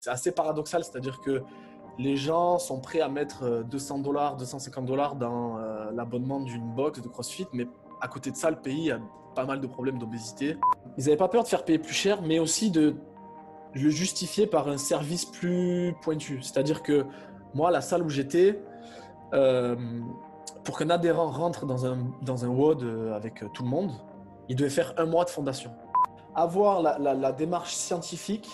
C'est assez paradoxal, c'est-à-dire que les gens sont prêts à mettre 200 dollars, 250 dollars dans l'abonnement d'une box de CrossFit, mais à côté de ça, le pays a pas mal de problèmes d'obésité. Ils n'avaient pas peur de faire payer plus cher, mais aussi de le justifier par un service plus pointu. C'est-à-dire que moi, la salle où j'étais, euh, pour qu'un adhérent rentre dans un, dans un WOD euh, avec tout le monde, il devait faire un mois de fondation. Avoir la, démarche scientifique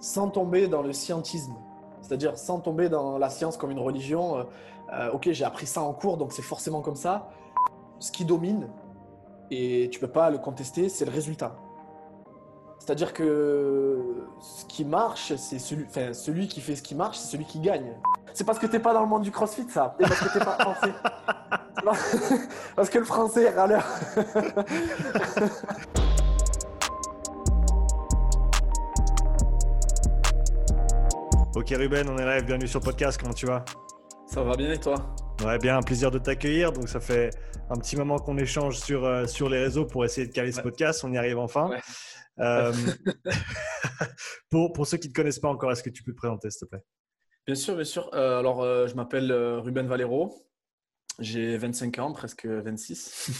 sans tomber dans le scientisme. C'est-à-dire sans tomber dans la science comme une religion. Euh, ok, j'ai appris ça en cours, donc c'est forcément comme ça. Ce qui domine, et tu peux pas le contester, c'est le résultat. C'est-à-dire que ce qui marche, c'est celui, enfin, celui qui fait ce qui marche, c'est celui qui gagne. C'est parce que t'es pas dans le monde du crossfit, ça. C'est parce que t'es pas français. parce que le français est râleur. ok Ruben, on est live, bienvenue sur le podcast, comment tu vas? Ça va bien et toi? Ouais, bien, un plaisir de t'accueillir. Donc ça fait un petit moment qu'on échange sur, euh, sur les réseaux pour essayer de caler ce podcast, on y arrive enfin. Euh, pour, pour, ceux qui ne te connaissent pas encore, est-ce que tu peux te présenter, s'il te plaît? Bien sûr, bien sûr. Euh, alors, je m'appelle Ruben Valero. J'ai 25 ans, presque 26.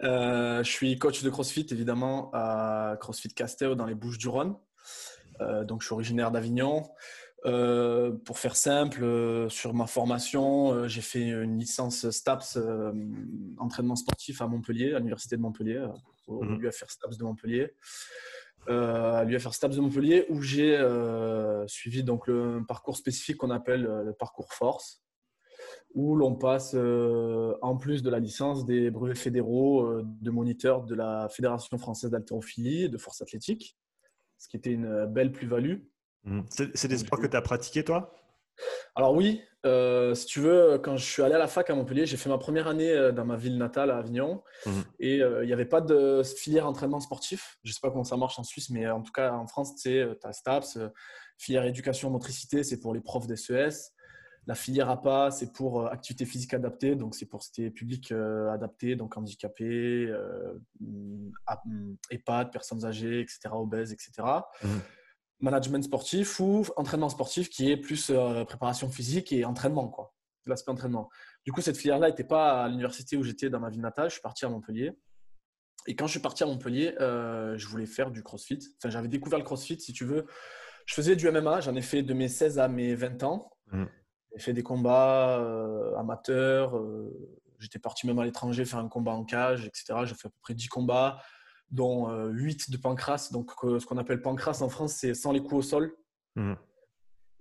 je suis coach de CrossFit, évidemment, à CrossFit Castel dans les Bouches-du-Rhône. donc, je suis originaire d'Avignon. Pour faire simple, sur ma formation, j'ai fait une licence STAPS entraînement sportif à Montpellier, à l'Université de Montpellier, au mmh. l'UFR STAPS de Montpellier. Euh, à l'UFR STAPS de Montpellier où j'ai euh, suivi donc le parcours spécifique qu'on appelle euh, le parcours force où l'on passe en plus de la licence des brevets fédéraux de moniteur de la Fédération française d'haltérophilie et de force athlétique, ce qui était une belle plus-value. Mmh. C'est des sports que tu as pratiqués toi? Alors oui, euh, si tu veux, quand je suis allé à la fac à Montpellier, j'ai fait ma première année euh, dans ma ville natale à Avignon mhm. et euh, il n'y avait pas de filière entraînement sportif. Je ne sais pas comment ça marche en Suisse, mais en tout cas en France, tu as STAPS, filière éducation motricité, c'est pour les profs d'SES. La filière APA, c'est pour activité physique adaptée, donc c'est pour ces publics adaptés, donc handicapés, EHPAD, personnes âgées, etc., obèses, etc management sportif ou entraînement sportif qui est plus euh, préparation physique et entraînement, quoi. L'aspect entraînement. Du coup, cette filière-là n'était pas à l'université où j'étais dans ma ville natale. Je suis parti à Montpellier. Et quand je suis parti à Montpellier, euh, je voulais faire du crossfit. Enfin, j'avais découvert le crossfit, si tu veux. Je faisais du MMA. J'en ai fait de mes 16 à mes 20 ans. Mmh. J'ai fait des combats euh, amateurs. J'étais parti même à l'étranger faire un combat en cage, etc. J'ai fait à peu près 10 combats dont 8 euh, de pancras. Donc, ce qu'on appelle pancras en France, c'est sans les coups au sol. Mhm.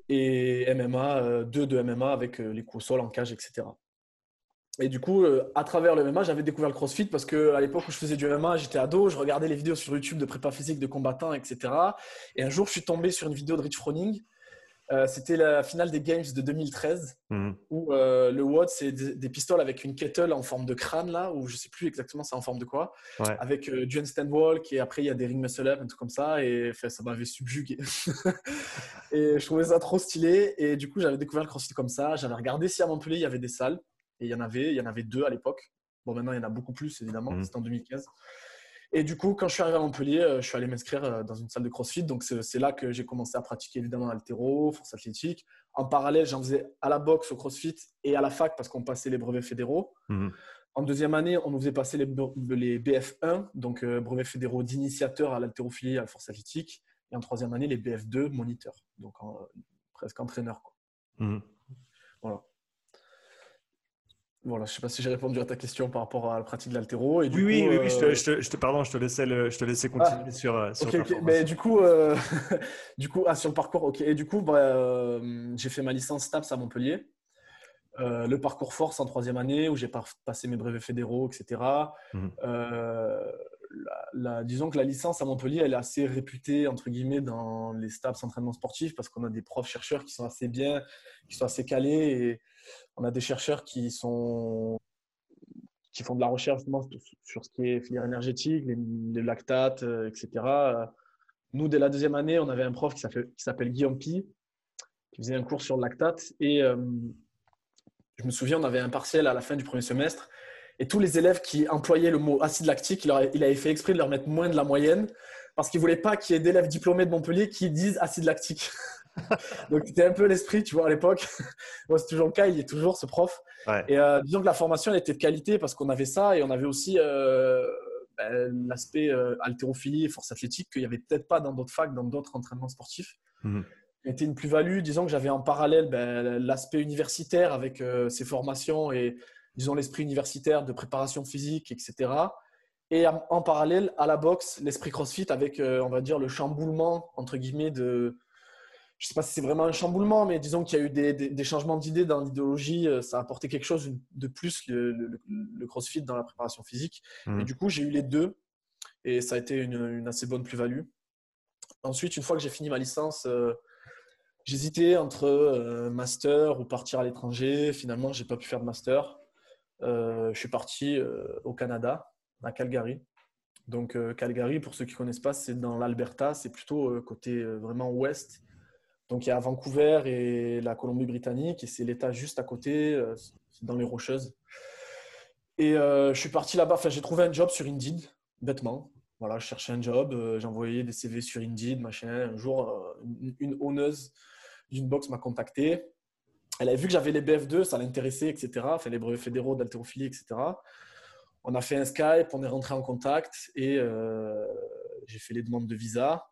Et MMA, 2 euh, de MMA avec euh, les coups au sol en cage, etc. Et du coup, à travers le MMA, j'avais découvert le CrossFit parce qu'à l'époque où je faisais du MMA, j'étais ado, je regardais les vidéos sur YouTube de prépa physique de combattants, etc. Et un jour, je suis tombé sur une vidéo de Rich Froning euh, c'était la finale des Games de 2013 mhm. où euh, le WOD, c'est des, pistoles avec une kettle en forme de crâne, là, ou je sais plus exactement c'est en forme de quoi, avec euh, du handstand walk et après il y a des ring muscle up, un truc comme ça, et ça m'avait subjugué. et je trouvais ça trop stylé, et du coup j'avais découvert le crossfit comme ça. J'avais regardé si à Montpellier il y avait des salles, et il y en avait, il y en avait deux à l'époque. Bon, maintenant il y en a beaucoup plus évidemment, mhm. c'était en 2015. Et du coup, quand je suis arrivé à Montpellier, euh, je suis allé m'inscrire euh, dans une salle de CrossFit. Donc, c'est là que j'ai commencé à pratiquer évidemment l'altéro, force athlétique. En parallèle, j'en faisais à la boxe, au CrossFit et à la fac parce qu'on passait les brevets fédéraux. Mhm. En deuxième année, on nous faisait passer les, les BF1, donc euh, brevets fédéraux d'initiateur à l'haltérophilie et à la force athlétique. Et en troisième année, les BF2, moniteur, donc presque entraîneur. Quoi. Mhm. Voilà. Voilà, je ne sais pas si j'ai répondu à ta question par rapport à la pratique de l'altéro. oui, oui, oui, je, te, je, te, pardon, je te laissais, je te laissais continuer ah, sur, euh, sur Mais du coup, euh, du coup ah, sur le parcours, ok. Et du coup, bah, euh, j'ai fait ma licence TAPS à Montpellier. le parcours force en troisième année où j'ai passé mes brevets fédéraux, etc. La, disons que la licence à Montpellier, elle est assez réputée, entre guillemets, dans les STAPS entraînement sportif parce qu'on a des profs chercheurs qui sont assez bien, qui sont assez calés et on a des chercheurs qui sont qui font de la recherche sur ce qui est filière énergétique, les, lactates, euh, etc. Nous, dès la deuxième année, on avait un prof qui s'appelle Guillaume Pi, qui faisait un cours sur le lactate. Et euh, je me souviens, on avait un partiel à la fin du premier semestre. Et tous les élèves qui employaient le mot acide lactique, il, avait fait exprès de leur mettre moins de la moyenne parce qu'il ne voulait pas qu'il y ait d'élèves diplômés de Montpellier qui disent acide lactique. Donc, c'était un peu l'esprit, tu vois, à l'époque. Moi, c'est toujours le cas, il est toujours ce prof. Et euh, disons que la formation, elle était de qualité parce qu'on avait ça et on avait aussi euh, ben, l'aspect euh, haltérophilie et force athlétique qu'il n'y avait peut-être pas dans d'autres facs, dans d'autres entraînements sportifs. Mmh. C'était une plus-value. Disons que j'avais en parallèle ben, l'aspect universitaire avec ces formations et, disons, l'esprit universitaire de préparation physique, etc. Et en parallèle, à la boxe, l'esprit CrossFit avec, on va dire, le chamboulement, entre guillemets, de, je ne sais pas si c'est vraiment un chamboulement, mais disons qu'il y a eu des, changements d'idées dans l'idéologie. Euh, ça a apporté quelque chose de plus, le, crossfit dans la préparation physique. Mmh. Et du coup, j'ai eu les deux. Et ça a été une, assez bonne plus-value. Ensuite, une fois que j'ai fini ma licence, euh, j'hésitais entre euh, master ou partir à l'étranger. Finalement, je n'ai pas pu faire de master. Je suis parti au Canada, à Calgary. Donc, Calgary, pour ceux qui ne connaissent pas, c'est dans l'Alberta. C'est plutôt côté vraiment ouest. Donc il y a Vancouver et la Colombie-Britannique, et c'est l'État juste à côté, euh, dans les Rocheuses. Et euh, je suis parti là-bas, enfin j'ai trouvé un job sur Indeed, bêtement. Voilà, je cherchais un job, euh, envoyé des CV sur Indeed, machin. Un jour, une, une honneuse d'une box m'a contacté. Elle avait vu que j'avais les BF2, ça l'intéressait, etc. Enfin, les brevets fédéraux d'haltérophilie, etc. On a fait un Skype, on est rentré en contact et j'ai fait les demandes de visa.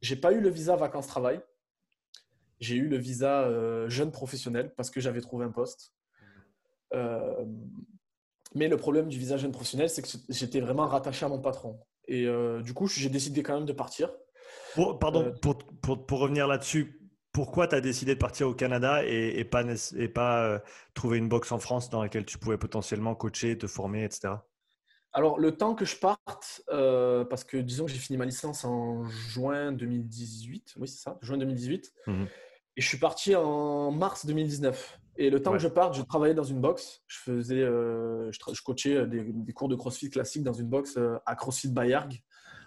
J'ai pas eu le visa vacances-travail j'ai eu le visa euh, jeune professionnel parce que j'avais trouvé un poste. Euh, mais le problème du visa jeune professionnel, c'est que j'étais vraiment rattaché à mon patron. Et euh, du coup, j'ai décidé quand même de partir. pardon, pour, pour, pour, revenir là-dessus, pourquoi tu as décidé de partir au Canada et, et pas, et pas trouver une boxe en France dans laquelle tu pouvais potentiellement coacher, te former, etc. Alors, le temps que je parte, parce que disons que j'ai fini ma licence en juin 2018, oui, c'est ça, juin 2018. Et je suis parti en mars 2019. Et le temps que je parte, je travaillais dans une box. Je faisais, euh, je, coachais des, cours de CrossFit classiques dans une box euh, à CrossFit Bayarg,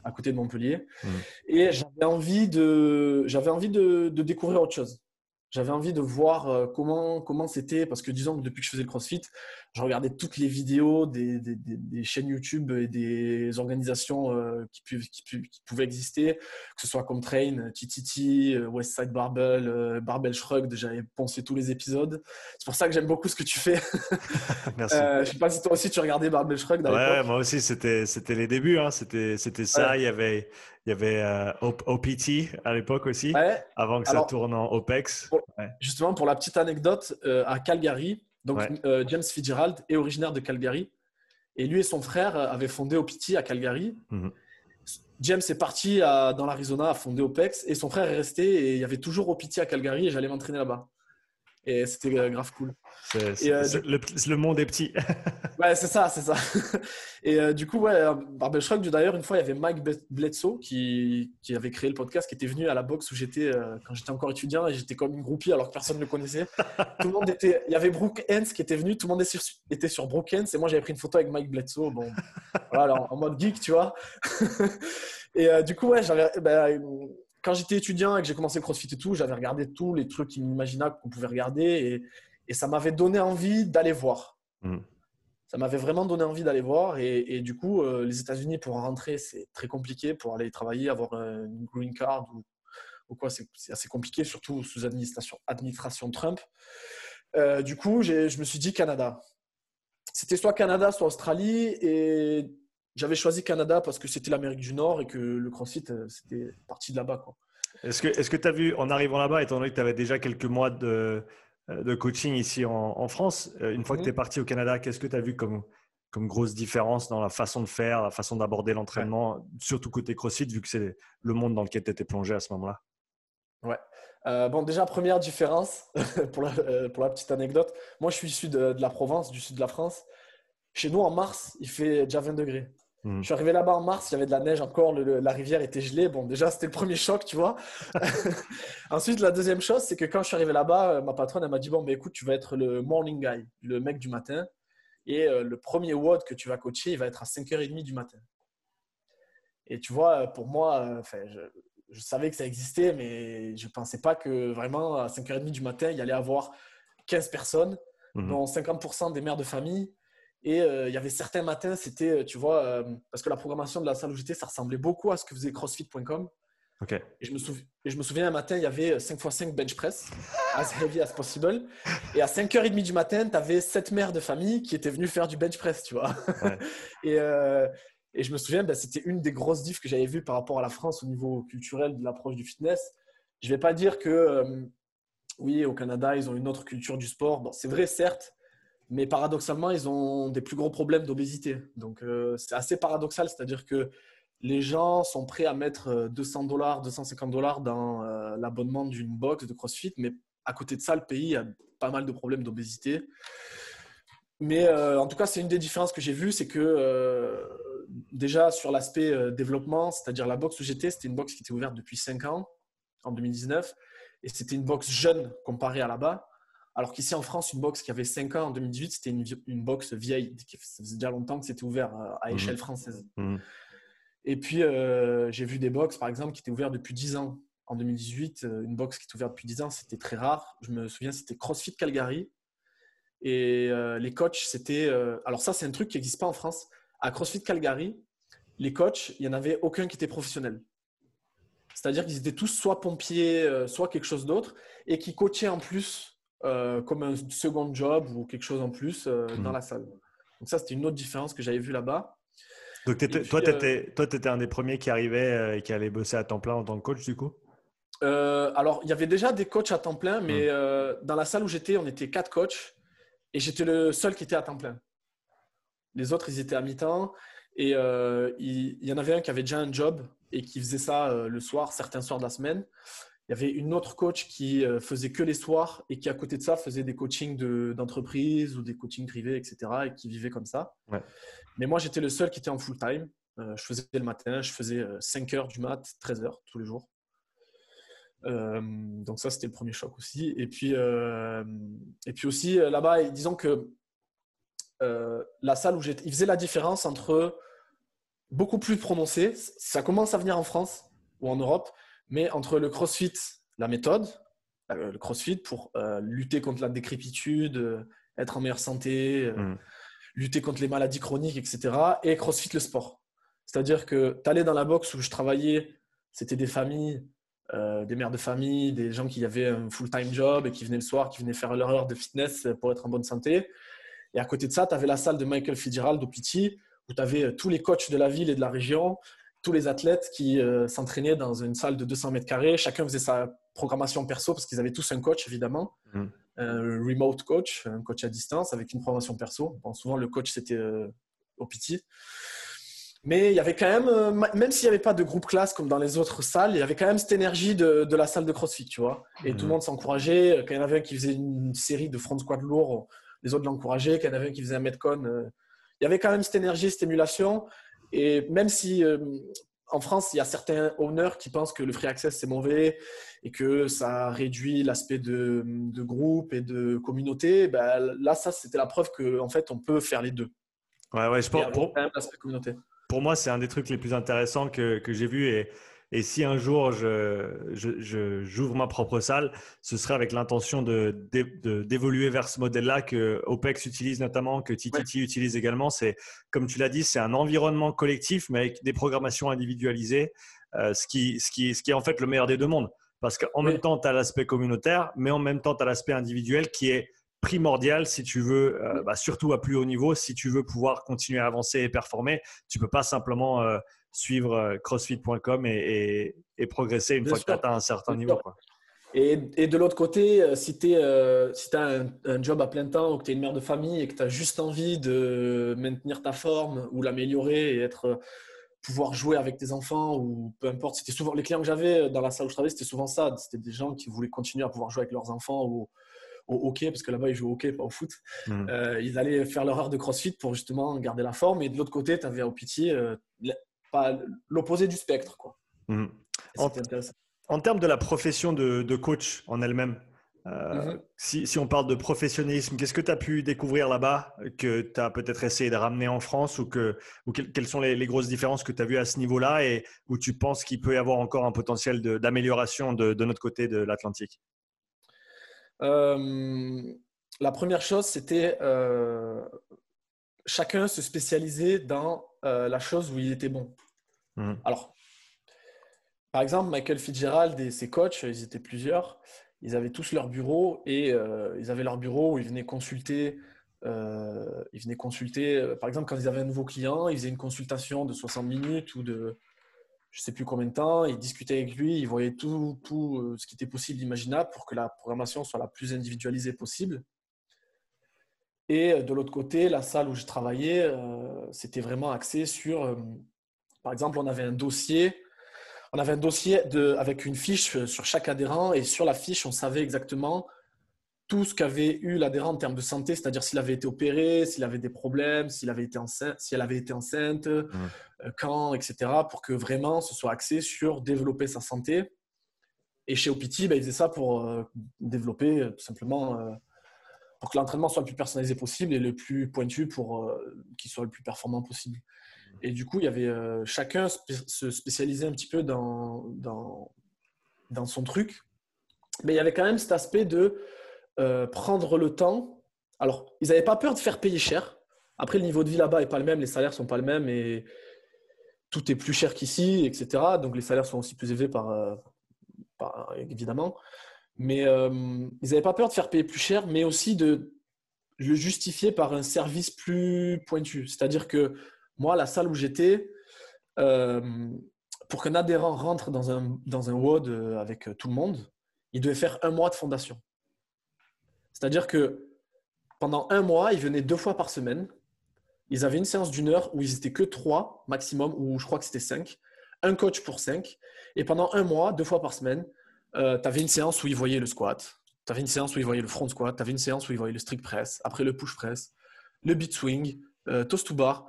à côté de Montpellier. Mmh. Et j'avais envie de, j'avais envie de, découvrir autre chose. J'avais envie de voir euh, comment comment c'était parce que disons que depuis que je faisais le CrossFit, je regardais toutes les vidéos des, des, des chaînes YouTube et des organisations euh, qui, qui, pouvaient exister, que ce soit comme Train, TTT, euh, Westside Barbell, Barbell Shrug. J'avais pensé tous les épisodes. C'est pour ça que j'aime beaucoup ce que tu fais. Merci. je sais pas si toi aussi tu regardais Barbell Shrug. Ouais, moi aussi c'était les débuts. Hein. C'était ça. Il y avait il y avait euh, OPT à l'époque aussi, avant que ça tourne en OPEX. Justement, pour la petite anecdote, euh, à Calgary, donc euh, James Fitzgerald est originaire de Calgary. Et lui et son frère avaient fondé OPT à Calgary. Mhm. James est parti dans l'Arizona à fonder OPEX et son frère est resté et il y avait toujours OPT à Calgary et j'allais m'entraîner là-bas. Et c'était grave cool. Euh, le, monde est petit. ouais, c'est ça, c'est ça. Et euh, du coup, ouais, Barbell Shrug, d'ailleurs, une fois, il y avait Mike Bledsoe qui, qui, avait créé le podcast, qui était venu à la boxe où j'étais euh, quand j'étais encore étudiant et j'étais comme une groupie alors que personne ne le connaissait. tout le monde était. Il y avait Brooke Hens qui était venu, tout le monde était sur, était sur Brooke Hens et moi j'avais pris une photo avec Mike Bledsoe. Bon, voilà, en, mode geek, tu vois. et du coup, ouais, j'avais. Ben, quand j'étais étudiant et que j'ai commencé le crossfit et tout, j'avais regardé tous les trucs inimaginables qu'on pouvait regarder et, ça m'avait donné envie d'aller voir. Mm. Ça m'avait vraiment donné envie d'aller voir. Et, du coup, euh, les États-Unis, pour rentrer, c'est très compliqué. Pour aller travailler, avoir une green card ou, quoi, c'est assez compliqué, surtout sous administration, administration Trump. Euh, du coup, je me suis dit Canada. C'était soit Canada, soit Australie. Et j'avais choisi Canada parce que c'était l'Amérique du Nord et que le CrossFit, euh, c'était parti de là-bas. Est-ce que tu as vu, en arrivant là-bas, étant donné que tu avais déjà quelques mois de, euh, de coaching ici en, France, euh, une fois que mhm. tu es parti au Canada, qu'est-ce que tu as vu comme, comme grosse différence dans la façon de faire, la façon d'aborder l'entraînement, surtout côté CrossFit, vu que c'est le monde dans lequel tu étais plongé à ce moment-là? Ouais. bon, déjà, première différence, pour, la, pour la petite anecdote, moi je suis issu de, de, la Provence, du sud de la France. Chez nous, en mars, il fait déjà 20 degrés. Mm. Je suis arrivé là-bas en mars, il y avait de la neige encore, la rivière était gelée. Bon, déjà, c'était le premier choc, tu vois. Ensuite, la deuxième chose, c'est que quand je suis arrivé là-bas, euh, ma patronne, elle m'a dit Bon, mais écoute, tu vas être le morning guy, le mec du matin. Et euh, le premier WOD que tu vas coacher, il va être à 5h30 du matin. Et tu vois, euh, pour moi, je, je, savais que ça existait, mais je ne pensais pas que vraiment à 5h30 du matin, il y allait avoir 15 personnes, mm-hmm. dont 50% des mères de famille et euh, il y avait certains matins, c'était, euh, tu vois, euh, parce que la programmation de la salle où j'étais, ça ressemblait beaucoup à ce que faisait CrossFit.com. Et, je me et, je me souviens, un matin, il y avait 5 x 5 bench press, as heavy as possible. Et à 5h30 du matin, tu avais 7 mères de famille qui étaient venues faire du bench press, tu vois. et, euh, et, je me souviens, ben, c'était une des grosses diffs que j'avais vues par rapport à la France au niveau culturel de l'approche du fitness. Je ne vais pas dire que, oui, au Canada, ils ont une autre culture du sport. Bon, c'est vrai, certes, mais paradoxalement, ils ont des plus gros problèmes d'obésité. Donc, euh, c'est assez paradoxal, c'est-à-dire que les gens sont prêts à mettre 200 euh, dollars, 250 dollars dans euh, l'abonnement d'une box de CrossFit, mais à côté de ça, le pays a pas mal de problèmes d'obésité. Mais en tout cas, c'est une des différences que j'ai vues, c'est que déjà sur l'aspect développement, c'est-à-dire la box où j'étais, c'était une box qui était ouverte depuis 5 ans, en 2019, et c'était une box jeune comparée à là-bas. Alors qu'ici en France, une box qui avait 5 ans en 2018, c'était une, une box vieille. Ça faisait déjà longtemps que c'était ouvert à mmh. échelle française. Mmh. Et puis, euh, j'ai vu des box, par exemple, qui étaient ouvertes depuis 10 ans. En 2018, euh, une box qui est ouverte depuis 10 ans, c'était très rare. Je me souviens, c'était CrossFit Calgary. Et euh, les coachs, c'était. alors, ça, c'est un truc qui n'existe pas en France. À CrossFit Calgary, les coachs, il n'y en avait aucun qui était professionnel. C'est-à-dire qu'ils étaient tous soit pompiers, soit quelque chose d'autre, et qui coachaient en plus comme un second job ou quelque chose en plus dans mmh. la salle. Donc, ça, c'était une autre différence que j'avais vue là-bas. Donc, toi, tu étais, étais, un des premiers qui arrivait euh, et qui allait bosser à temps plein en tant que coach, du coup? Euh, Alors, il y avait déjà des coachs à temps plein, mais hmm. euh, dans la salle où j'étais, on était quatre coachs et j'étais le seul qui était à temps plein. Les autres, ils étaient à mi-temps et il, y en avait un qui avait déjà un job et qui faisait ça le soir, certains soirs de la semaine. Il y avait une autre coach qui faisait que les soirs et qui, à côté de ça, faisait des coachings d'entreprise ou des coachings privés, etc. et qui vivait comme ça. Ouais. Mais moi, j'étais le seul qui était en full time. Euh, je faisais le matin, je faisais 5 euh, heures du mat, 13 heures tous les jours. Euh, donc ça, c'était le premier choc aussi. Et puis, et puis aussi, là-bas, disons que la salle où j'étais, il faisait la différence entre beaucoup plus prononcé, ça commence à venir en France ou en Europe, mais entre le crossfit, la méthode, le crossfit pour lutter contre la décrépitude, être en meilleure santé, mmh lutter contre les maladies chroniques, etc. Et CrossFit le sport. C'est-à-dire que tu allais dans la boxe où je travaillais, c'était des familles, euh, des mères de famille, des gens qui avaient un full-time job et qui venaient le soir, qui venaient faire leur heure de fitness pour être en bonne santé. Et à côté de ça, tu avais la salle de Michael Fitzgerald au Piti, où tu avais euh, tous les coachs de la ville et de la région, tous les athlètes qui euh, s'entraînaient dans une salle de 200 mètres carrés. Chacun faisait sa programmation perso parce qu'ils avaient tous un coach, évidemment. Mmh un remote coach, un coach à distance avec une formation perso. souvent, le coach, c'était euh, au pitié. Mais il y avait quand même, euh, même s'il n'y avait pas de groupe classe comme dans les autres salles, il y avait quand même cette énergie de, la salle de CrossFit, tu vois. Et tout le mhm. monde s'encourageait. Quand il y en avait un qui faisait une série de front squat lourd, les autres l'encourageaient. Quand il y en avait un qui faisait un metcon, euh, il y avait quand même cette énergie, cette émulation. Et même si en France, il y a certains owners qui pensent que le free access c'est mauvais et que ça réduit l'aspect de, groupe et de communauté. Ben, là, ça, c'était la preuve qu'en en fait, on peut faire les deux. Ouais, ouais, je pense. Pour, pour, moi, c'est un des trucs les plus intéressants que, que j'ai vu et et si un jour j'ouvre je, ma propre salle, ce serait avec l'intention d'évoluer de, vers ce modèle-là que OPEX utilise notamment, que TTT utilise également. C'est, comme tu l'as dit, c'est un environnement collectif, mais avec des programmations individualisées, euh, ce, qui, ce, qui, ce qui est en fait le meilleur des deux mondes. Parce qu'en même temps, tu as l'aspect communautaire, mais en même temps, tu as l'aspect individuel qui est primordial si tu veux, euh, bah, surtout à plus haut niveau, si tu veux pouvoir continuer à avancer et performer. Tu peux pas simplement euh, suivre euh, crossfit.com et, progresser une fois que tu atteint un certain niveau. Et, de l'autre côté, euh, si tu euh, as un, job à plein temps ou que tu es une mère de famille et que tu as juste envie de maintenir ta forme ou l'améliorer et être, pouvoir jouer avec tes enfants ou peu importe, c'était souvent les clients que j'avais dans la salle où je travaillais, c'était souvent ça. C'était des gens qui voulaient continuer à pouvoir jouer avec leurs enfants ou au hockey, parce que là-bas ils jouent au hockey, pas au foot. Mmh. ils allaient faire leur heure de crossfit pour justement garder la forme. Et de l'autre côté, tu avais au pitié pas l'opposé du spectre. Quoi. Mhm. En, termes de la profession de, coach en elle-même, euh, mhm. si, on parle de professionnalisme, qu'est-ce que tu as pu découvrir là-bas que tu as peut-être essayé de ramener en France ou, que, ou quelles sont les, grosses différences que tu as vues à ce niveau-là et où tu penses qu'il peut y avoir encore un potentiel d'amélioration de, notre côté de l'Atlantique? Euh, La première chose, c'était euh, chacun se spécialiser dans la chose où il était bon. Mhm. Alors, par exemple, Michael Fitzgerald et ses coachs, ils étaient plusieurs, ils avaient tous leur bureau et ils avaient leur bureau où ils venaient consulter euh, ils venaient consulter, euh, par exemple, quand ils avaient un nouveau client, ils faisaient une consultation de 60 minutes ou de je ne sais plus combien de temps, ils discutaient avec lui, ils voyaient tout, tout euh, ce qui était possible, imaginable pour que la programmation soit la plus individualisée possible. Et de l'autre côté, la salle où je travaillais, c'était vraiment axé sur, par exemple, on avait un dossier, on avait un dossier de, avec une fiche sur chaque adhérent et sur la fiche, on savait exactement tout ce qu'avait eu l'adhérent en termes de santé, c'est-à-dire s'il avait été opéré, s'il avait des problèmes, s'il avait été enceinte, si elle avait été enceinte, mmh. euh, quand, etc., pour que vraiment ce soit axé sur développer sa santé. Et chez OPT, ben, ils faisaient ça pour euh, développer euh, tout simplement, pour que l'entraînement soit le plus personnalisé possible et le plus pointu pour qu'il soit le plus performant possible. Et du coup, il y avait chacun se spécialisait un petit peu dans, dans, dans son truc. Mais il y avait quand même cet aspect de euh, prendre le temps. Alors, ils n'avaient pas peur de faire payer cher. Après, le niveau de vie là-bas n'est pas le même, les salaires sont pas le même et tout est plus cher qu'ici, etc. Donc, les salaires sont aussi plus élevés par, euh, évidemment. Mais euh, ils n'avaient pas peur de faire payer plus cher, mais aussi de le justifier par un service plus pointu. C'est-à-dire que moi, la salle où j'étais, pour qu'un adhérent rentre dans un, dans un WOD avec tout le monde, il devait faire un mois de fondation. C'est-à-dire que pendant un mois, ils venaient deux fois par semaine. Ils avaient une séance d'une heure où ils n'étaient que trois maximum, ou je crois que c'était cinq. Un coach pour cinq. Et pendant un mois, deux fois par semaine, euh, tu avais une séance où ils voyaient le squat. Tu avais une séance où ils voyaient le front squat. Tu avais une séance où ils voyaient le strict press. Après le push press, le beat swing, euh, toast to bar,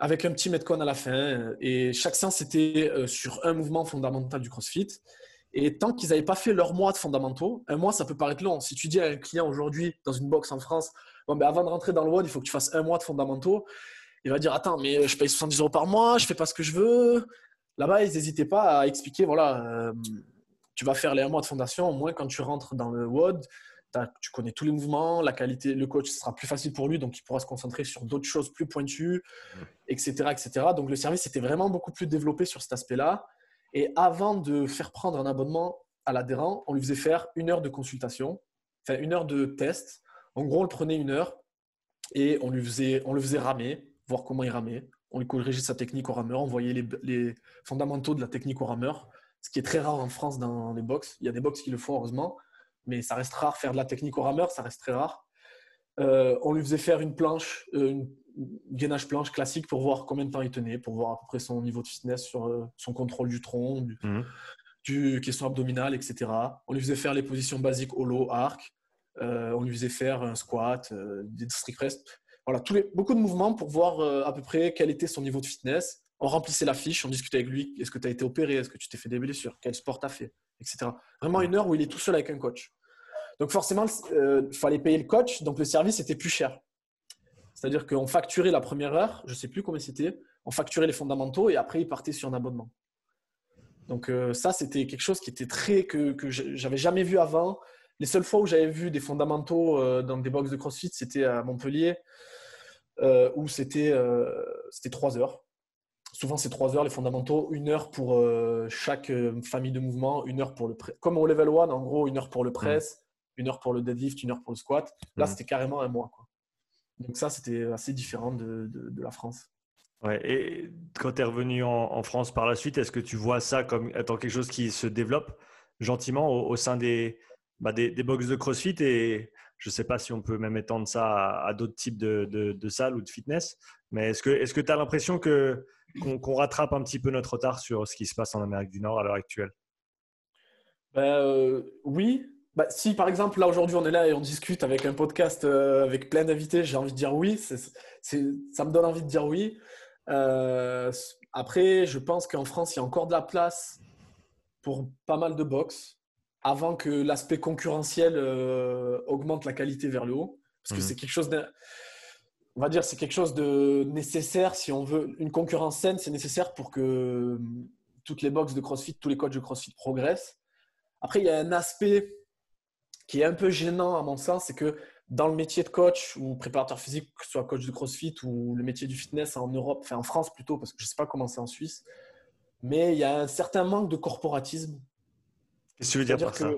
avec un petit metcon à la fin. Et chaque séance, était euh, sur un mouvement fondamental du CrossFit. Et tant qu'ils n'avaient pas fait leur mois de fondamentaux, un mois, ça peut paraître long. Si tu dis à un client aujourd'hui, dans une box en France, bon, ben avant de rentrer dans le WOD, il faut que tu fasses un mois de fondamentaux, il va dire Attends, mais je paye 70 euros par mois, je fais pas ce que je veux. Là-bas, ils n'hésitaient pas à expliquer voilà, euh, tu vas faire les un mois de fondation, au moins quand tu rentres dans le WOD, tu connais tous les mouvements, la qualité, le coach sera plus facile pour lui, donc il pourra se concentrer sur d'autres choses plus pointues, etc., etc. Donc le service était vraiment beaucoup plus développé sur cet aspect-là. Et avant de faire prendre un abonnement à l'adhérent, on lui faisait faire une heure de consultation, enfin une heure de test. En gros, on le prenait une heure et on, lui faisait, on le faisait ramer, voir comment il ramait. On lui corrigeait sa technique au rameur, on voyait les, fondamentaux de la technique au rameur, ce qui est très rare en France dans les box. Il y a des box qui le font, heureusement, mais ça reste rare. Faire de la technique au rameur, ça reste très rare. Euh, on lui faisait faire une planche, euh, une gainage planche classique pour voir combien de temps il tenait, pour voir à peu près son niveau de fitness sur euh, son contrôle du tronc, du, mhm. question abdominale, etc. On lui faisait faire les positions basiques holo, arc. Euh, on lui faisait faire un squat, des strict press. Voilà, tous les, beaucoup de mouvements pour voir à peu près quel était son niveau de fitness. On remplissait la fiche, on discutait avec lui. Est-ce que tu as été opéré Est-ce que tu t'es fait des blessures Quel sport tu as fait Etc. Vraiment une heure où il est tout seul avec un coach. Donc forcément, il fallait payer le coach, donc le service était plus cher. C'est-à-dire qu'on facturait la première heure, je ne sais plus combien c'était, on facturait les fondamentaux et après il partait sur un abonnement. Donc euh, ça, c'était quelque chose qui était très que, que j'avais jamais vu avant. Les seules fois où j'avais vu des fondamentaux euh, dans des box de CrossFit, c'était à Montpellier, euh, où c'était c'était trois heures. Souvent, c'est trois heures les fondamentaux, une heure pour chaque famille de mouvements, une heure pour le press. Comme au level 1, en gros, une heure pour le press, une heure pour le deadlift, une heure pour le squat. Là, mmh. c'était carrément un mois. Quoi. Donc ça, c'était assez différent de, la France. Ouais, et quand tu es revenu en, France par la suite, est-ce que tu vois ça comme étant quelque chose qui se développe gentiment au, sein des, bah des, box de CrossFit? Et je ne sais pas si on peut même étendre ça à, d'autres types de, salles ou de fitness, mais est-ce que tu as l'impression que, qu'on, rattrape un petit peu notre retard sur ce qui se passe en Amérique du Nord à l'heure actuelle? Ben, euh, Oui, bah, si par exemple, là aujourd'hui, on est là et on discute avec un podcast euh, avec plein d'invités, j'ai envie de dire oui. ça me donne envie de dire oui. Euh, après, je pense qu'en France, il y a encore de la place pour pas mal de box avant que l'aspect concurrentiel augmente la qualité vers le haut. Parce que mhm. c'est quelque chose on va dire, c'est quelque chose de nécessaire si on veut une concurrence saine, c'est nécessaire pour que toutes les box de CrossFit, tous les coachs de CrossFit progressent. Après, il y a un aspect qui est un peu gênant à mon sens, c'est que dans le métier de coach ou préparateur physique, que ce soit coach de CrossFit ou le métier du fitness en Europe, enfin en France plutôt, parce que je ne sais pas comment c'est en Suisse, mais il y a un certain manque de corporatisme. Qu'est-ce que tu veux dire par ça?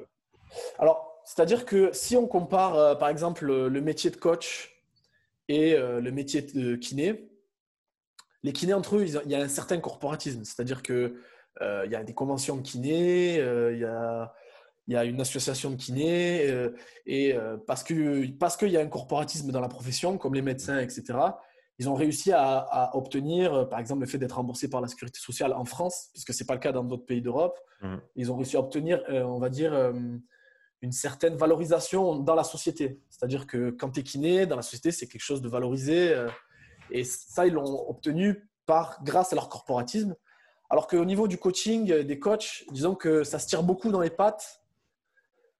Alors, c'est-à-dire que si on compare, euh, par exemple, le métier de coach et euh, le métier de kiné, les kinés entre eux, il y a un certain corporatisme. C'est-à-dire qu'il euh, y a des conventions de kinés, il y a il y a une association de kinés, et parce qu'il parce qu'il y a un corporatisme dans la profession, comme les médecins, etc., ils ont réussi à, obtenir, euh, par exemple, le fait d'être remboursé par la sécurité sociale en France, puisque ce n'est pas le cas dans d'autres pays d'Europe. Mmh. Ils ont réussi à obtenir, euh, on va dire, euh, une certaine valorisation dans la société. C'est-à-dire que quand tu es kiné, dans la société, c'est quelque chose de valorisé. et ça, ils l'ont obtenu par, grâce à leur corporatisme. Alors qu'au niveau du coaching, des coachs, disons que ça se tire beaucoup dans les pattes,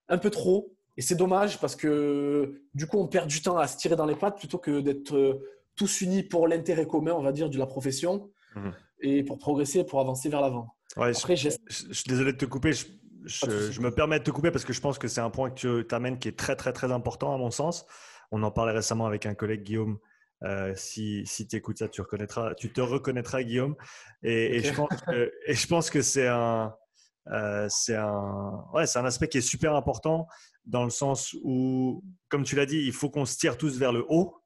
un peu trop. Et c'est dommage parce que du coup, on perd du temps à se tirer dans les pattes plutôt que d'être tous unis pour l'intérêt commun, on va dire, de la profession mhm. et pour progresser, pour avancer vers l'avant. Après, je, suis désolé de te couper. Je, me permets de te couper parce que je pense que c'est un point que tu amènes qui est très, très, très important à mon sens. On en parlait récemment avec un collègue, Guillaume. Euh, si, si tu écoutes ça, tu, reconnaîtras, tu te reconnaîtras, Guillaume. Et, je, pense que, et je pense que c'est un, euh, c'est un, ouais, un aspect qui est super important dans le sens où, comme tu l'as dit, il faut qu'on se tire tous vers le haut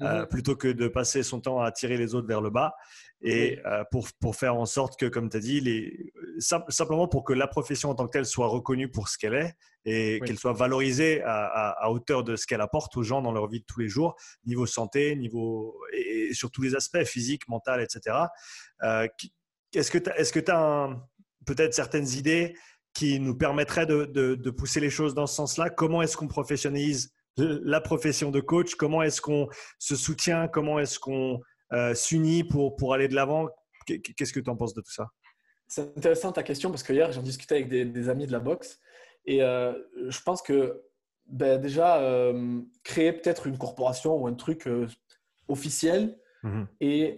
euh, mhm. plutôt que de passer son temps à tirer les autres vers le bas. Et euh, pour, pour, faire en sorte que, comme tu as dit, les, simplement pour que la profession en tant que telle soit reconnue pour ce qu'elle est et qu'elle soit valorisée à, à, hauteur de ce qu'elle apporte aux gens dans leur vie de tous les jours, niveau santé, niveau et, sur tous les aspects, physique, mental, etc. Euh, est-ce que tu as, peut-être certaines idées qui nous permettraient de, de, de pousser les choses dans ce sens-là? Comment est-ce qu'on professionnalise la profession de coach Comment est-ce qu'on se soutient Comment est-ce qu'on euh, s'unit pour, pour aller de l'avant? Qu'est-ce que tu en penses de tout ça? C'est intéressant ta question parce que hier, j'en discutais avec des, amis de la boxe et euh, je pense que ben, déjà, euh, créer peut-être une corporation ou un truc officiel mmh et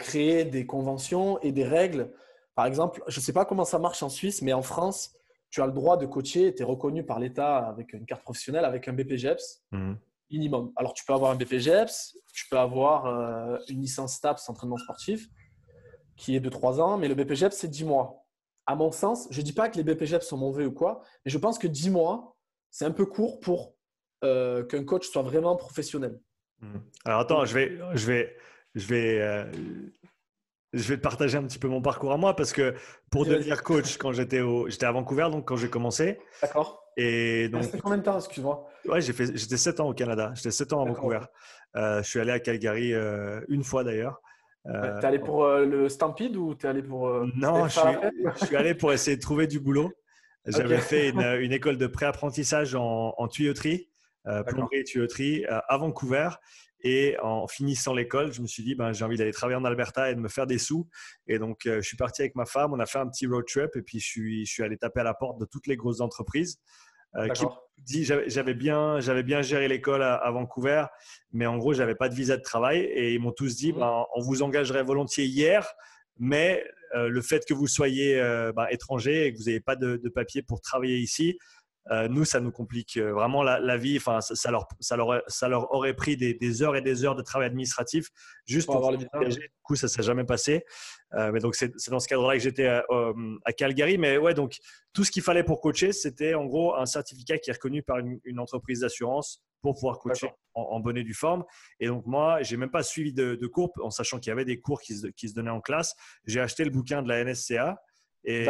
créer des conventions et des règles. Par exemple, je ne sais pas comment ça marche en Suisse, mais en France, tu as le droit de coacher, tu es reconnu par l'État avec une carte professionnelle, avec un BPGEPS mhm. minimum. Alors, tu peux avoir un BPGEPS, tu peux avoir euh, une licence TAPS entraînement sportif qui est de 3 ans, mais le BPGEPS, c'est 10 mois. À mon sens, je ne dis pas que les BPGEPS sont mauvais ou quoi, mais je pense que 10 mois, c'est un peu court pour euh, qu'un coach soit vraiment professionnel. Mhm. Alors, attends, je vais, je vais, je vais, euh, je vais te partager un petit peu mon parcours à moi parce que pour devenir coach, quand j'étais au, j'étais à Vancouver, donc quand j'ai commencé. D'accord. Et donc. C'était combien de temps, excuse-moi? Ouais, j'ai fait, j'étais 7 ans au Canada. J'étais 7 ans à Vancouver. Euh, je suis allé à Calgary euh, une fois d'ailleurs. Euh, t'es allé pour euh, le Stampede ou t'es allé pour. non, je suis, suis, allé pour essayer de trouver du boulot. J'avais fait une, une, école de pré-apprentissage en, en tuyauterie, plomberie et tuyauterie à Vancouver. Et en finissant l'école, je me suis dit, ben, j'ai envie d'aller travailler en Alberta et de me faire des sous. Et donc, euh, je suis parti avec ma femme, on a fait un petit road trip et puis je suis, je suis allé taper à la porte de toutes les grosses entreprises. Euh, qui dit j'avais bien j'avais bien géré l'école à, Vancouver mais en gros j'avais pas de visa de travail et ils m'ont tous dit mmh. ben, on vous engagerait volontiers hier mais euh, le fait que vous soyez ben, étranger et que vous n'ayez pas de, de, papier pour travailler ici euh, nous, ça nous complique euh, vraiment la, vie. Enfin, ça, leur, ça, leur, ça leur aurait pris des, heures et des heures de travail administratif juste pour, avoir le visa. Du coup, ça s'est jamais passé. Euh, mais donc, c'est dans ce cadre-là que j'étais à, Calgary. Mais ouais, donc tout ce qu'il fallait pour coacher, c'était en gros un certificat qui est reconnu par une, entreprise d'assurance pour pouvoir coacher en, bonne et due forme. Et donc, moi, j'ai même pas suivi de, cours en sachant qu'il y avait des cours qui se, qui se donnaient en classe. J'ai acheté le bouquin de la NSCA et,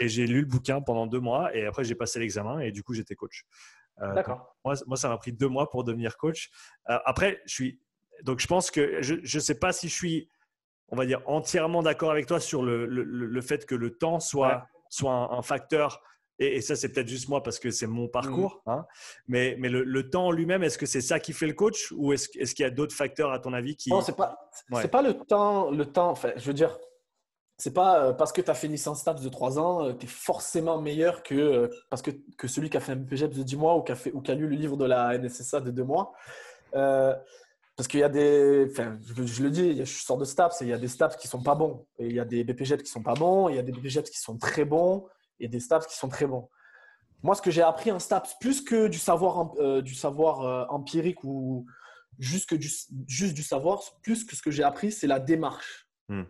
et, j'ai lu le bouquin pendant deux mois et après j'ai passé l'examen et du coup j'étais coach. Euh, D'accord. Moi, moi, ça m'a pris deux mois pour devenir coach. Euh, après, je suis donc je pense que je ne sais pas si je suis, on va dire, entièrement d'accord avec toi sur le, le, le, fait que le temps soit, soit un, facteur. Et, ça, c'est peut-être juste moi parce que c'est mon parcours. Mmh. Hein. mais, mais le, temps lui-même, est-ce que c'est ça qui fait le coach ou est-ce est qu'il y a d'autres facteurs à ton avis qui. Non, c'est pas, c'est pas le temps. Le temps enfin, je veux dire, c'est pas euh, parce que tu as fait une STAPS de 3 ans, euh, tu es forcément meilleur que, euh, parce que, que celui qui a fait un BPGEPS de 10 mois ou qui, a fait, ou qui a lu le livre de la NSSA de 2 mois. parce qu'il y a des. Enfin, je, le dis, je sors de STAPS et il y a des STAPS qui sont pas bons. Et il y a des BPGEPS qui sont pas bons, il y a des BPGEPS qui sont très bons et des STAPS qui sont très bons. Moi, ce que j'ai appris en STAPS, plus que du savoir, du savoir empirique ou juste, que du, juste du savoir, plus que ce que j'ai appris, c'est la démarche. Hmm.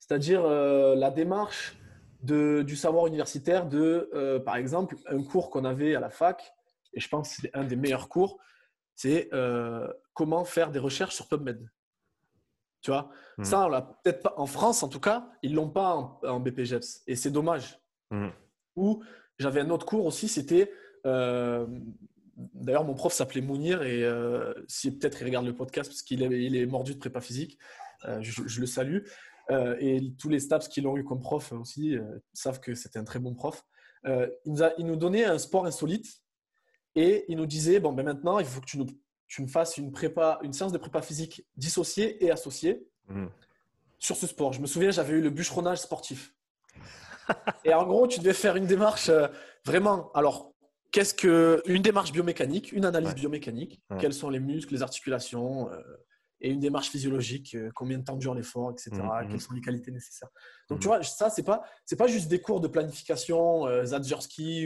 C'est-à-dire la démarche de, du savoir universitaire de, par exemple, un cours qu'on avait à la fac, et je pense que c'est un des meilleurs cours, c'est comment faire des recherches sur PubMed. Tu vois, hmm. ça, on peut-être pas en France en tout cas, ils l'ont pas en, BPGEPS et c'est dommage. Hmm. Ou j'avais un autre cours aussi, c'était euh, d'ailleurs mon prof s'appelait Mounir et euh, si peut-être il regarde le podcast parce qu'il est, il est mordu de prépa physique, euh, je, le salue. Et tous les staffs qui l'ont eu comme prof aussi savent que c'était un très bon prof. il, nous a, il nous donnait un sport insolite et il nous disait bon ben maintenant il faut que tu nous tu me fasses une, prépa, une séance de prépa physique dissociée et associée mmh. sur ce sport. Je me souviens, j'avais eu le bûcheronnage sportif. et en gros, tu devais faire une démarche euh, vraiment. Alors, qu'est-ce que une démarche biomécanique, une analyse biomécanique Quels sont les muscles, les articulations, euh, et une démarche physiologique, euh, combien de temps dure l'effort, etc. Mmh, mmh. Quelles sont les qualités nécessaires. Donc, mmh. tu vois, ça, c'est pas, c'est pas juste des cours de planification, euh,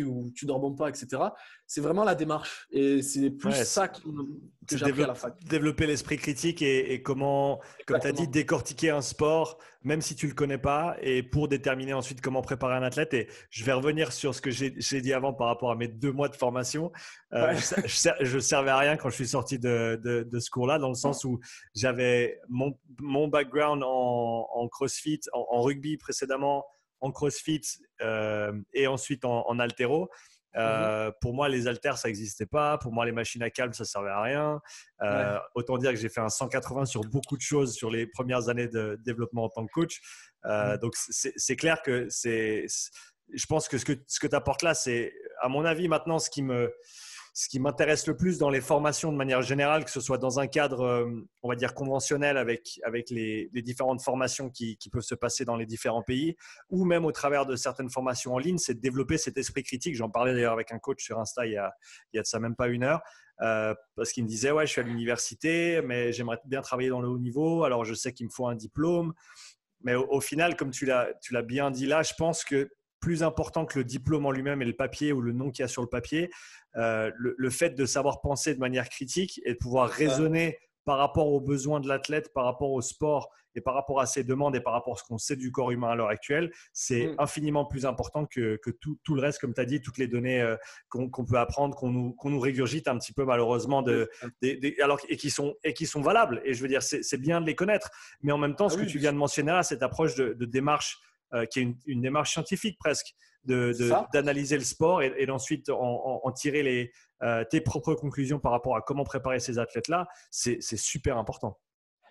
ou tu dors bon pas, etc. C'est vraiment la démarche. Et c'est plus ça que j'ai appris à la fac. Développer l'esprit critique et, comment, comme tu as dit, décortiquer un sport, même si tu le connais pas, et pour déterminer ensuite comment préparer un athlète. Et je vais revenir sur ce que j'ai dit avant par rapport à mes deux mois de formation. Euh, je, ne servais à rien quand je suis sorti de, de ce cours-là, dans le sens où j'avais mon, mon, background en, en CrossFit, en, rugby précédemment, en CrossFit euh, et ensuite en, en altéro. Euh, mhm. Pour moi, les haltères, ça n'existait pas. Pour moi, les machines à calme, ça servait à rien. Euh, autant dire que j'ai fait un 180 sur beaucoup de choses sur les premières années de développement en tant que coach. Mhm. Donc, c'est clair que c'est. Je pense que ce que, ce que tu apportes là, c'est, à mon avis, maintenant, ce qui me ce qui m'intéresse le plus dans les formations de manière générale, que ce soit dans un cadre, euh, on va dire, conventionnel avec, avec les, différentes formations qui, peuvent se passer dans les différents pays, ou même au travers de certaines formations en ligne, c'est de développer cet esprit critique. J'en parlais d'ailleurs avec un coach sur Insta il y a, il y a de ça même pas une heure. Euh, parce qu'il me disait ouais je suis à l'université mais j'aimerais bien travailler dans le haut niveau alors je sais qu'il me faut un diplôme mais au, au final comme tu l'as tu l'as bien dit là je pense que plus important que le diplôme en lui-même et le papier ou le nom qu'il y a sur le papier, euh, le, fait de savoir penser de manière critique et de pouvoir raisonner par rapport aux besoins de l'athlète, par rapport au sport et par rapport à ses demandes et par rapport à ce qu'on sait du corps humain à l'heure actuelle, c'est mm. infiniment plus important que, tout, le reste, comme tu as dit, toutes les données euh, qu'on peut apprendre, qu'on nous, nous, régurgite un petit peu malheureusement, de, alors, et, qui sont, et qui sont valables. Et je veux dire, c'est bien de les connaître. Mais en même temps, ce ah que tu viens de mentionner là, cette approche de, démarche euh, qui est une, démarche scientifique presque, d'analyser le sport et, d'ensuite en, tirer les, euh, tes propres conclusions par rapport à comment préparer ces athlètes-là, c'est super important.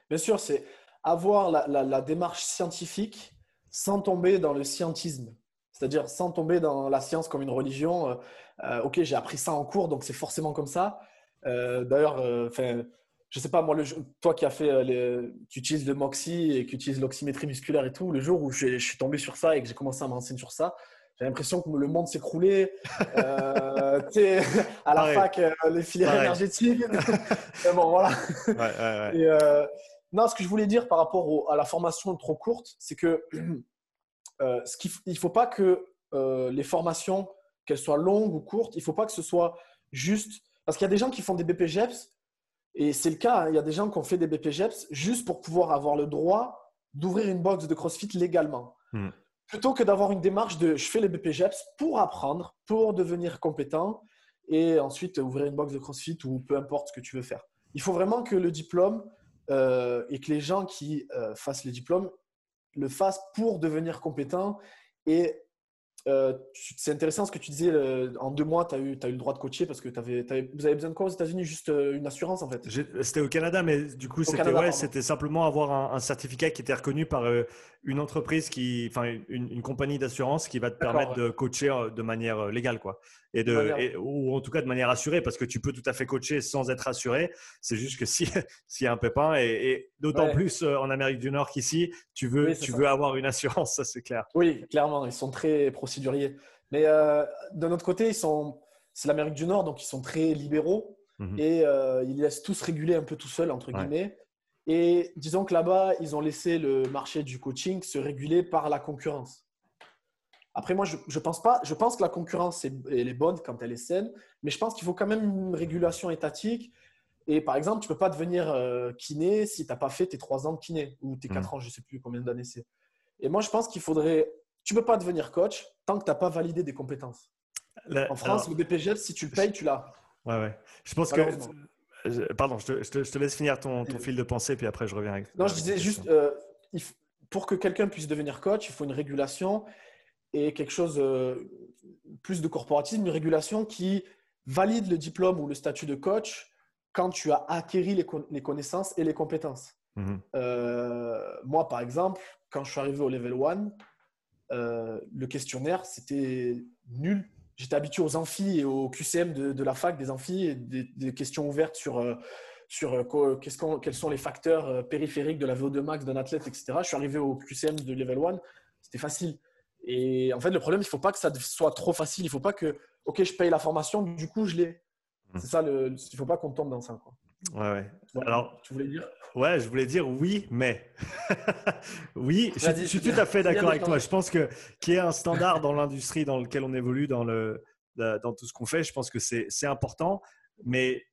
Bien sûr, c'est avoir la, démarche scientifique sans tomber dans le scientisme. C'est-à-dire sans tomber dans la science comme une religion. Euh, ok, j'ai appris ça en cours, donc c'est forcément comme ça. D'ailleurs, enfin je sais pas, moi, le, toi qui as fait, euh, les, qui utilises le Moxie et qui utilise l'oxymétrie musculaire et tout, le jour où je, suis tombé sur ça et que j'ai commencé à me renseigner sur ça, j'ai l'impression que le monde s'écroulait. Euh, à la fac, euh, les filières énergétiques. bon, voilà. Euh, non, ce que je voulais dire par rapport à la formation trop courte, c'est que ce qu'il il ne faut pas que les formations, qu'elles soient longues ou courtes, il ne faut pas que ce soit juste. Parce qu'il y a des gens qui font des BPGEPS et c'est le cas, hein. il y a des gens qui ont fait des BPGEPS juste pour pouvoir avoir le droit d'ouvrir une box de CrossFit légalement. Hmm. Plutôt que d'avoir une démarche de je fais les BPGEPS pour apprendre, pour devenir compétent et ensuite ouvrir une box de CrossFit ou peu importe ce que tu veux faire. Il faut vraiment que le diplôme euh, et que les gens qui euh, fassent les diplômes le fassent pour devenir compétent et euh, c'est intéressant ce que tu disais. Euh, en deux mois, tu as, eu, as eu le droit de coacher parce que avais, vous avez besoin de quoi aux États-Unis? Juste euh, une assurance en fait C'était au Canada, mais du coup, c'était simplement avoir un, certificat qui était reconnu par une entreprise, qui, enfin une, compagnie d'assurance qui va te permettre de coacher de manière légale. Quoi et de, ou en tout cas de manière assurée, parce que tu peux tout à fait coacher sans être assuré. C'est juste que si s'il y a un pépin, et, d'autant plus euh, en Amérique du Nord qu'ici, tu veux, tu veux avoir une assurance, ça c'est clair. Oui, clairement, ils sont très procéduriers. Mais euh, de notre côté, ils sont, c'est l'Amérique du Nord, donc ils sont très libéraux mmh et euh, ils laissent tous réguler un peu tout seuls entre guillemets. Et disons que là-bas, ils ont laissé le marché du coaching se réguler par la concurrence. Après, moi, je, je, pense pas. Je pense que la concurrence est, elle est bonne quand elle est saine, mais je pense qu'il faut quand même une régulation étatique. Et par exemple, tu peux pas devenir euh, kiné si tu n'as pas fait tes trois ans de kiné ou tes quatre mmh. ans, je sais plus combien d'années c'est. Et moi, je pense qu'il faudrait. Tu ne peux pas devenir coach tant que tu n'as pas validé des compétences. en France, le BPGF, si tu le payes, tu l'as. Ouais, ouais. Je pense que. Pardon, je te, je, te, laisse finir ton, ton, fil de pensée, puis après je reviens avec. Non, je disais juste, euh, pour que quelqu'un puisse devenir coach, il faut une régulation et quelque chose euh, plus de corporatisme, une régulation qui valide le diplôme ou le statut de coach quand tu as acquéri les, les connaissances et les compétences. Mhm. Euh, moi, par exemple, quand je suis arrivé au level 1, euh, le questionnaire, c'était nul. J'étais habitué aux amphis et au QCM de, la fac, des amphis, et des, questions ouvertes sur, sur quels sont les facteurs périphériques de la VO2 max d'un athlète, etc. Je suis arrivé au QCM de level 1, c'était facile. Et en fait, le problème, il ne faut pas que ça soit trop facile. Il ne faut pas que, OK, je paye la formation, du coup, je l'ai. Mhm. C'est ça, le, il ne faut pas qu'on tombe dans ça. Quoi. Ouais, ouais. Alors, tu voulais dire? Ouais, je voulais dire oui, mais. oui, je, suis tout à fait d'accord avec toi. Je pense que qu'il y ait un standard dans l'industrie dans lequel on évolue, dans, le, dans tout ce qu'on fait, je pense que c'est important. Mais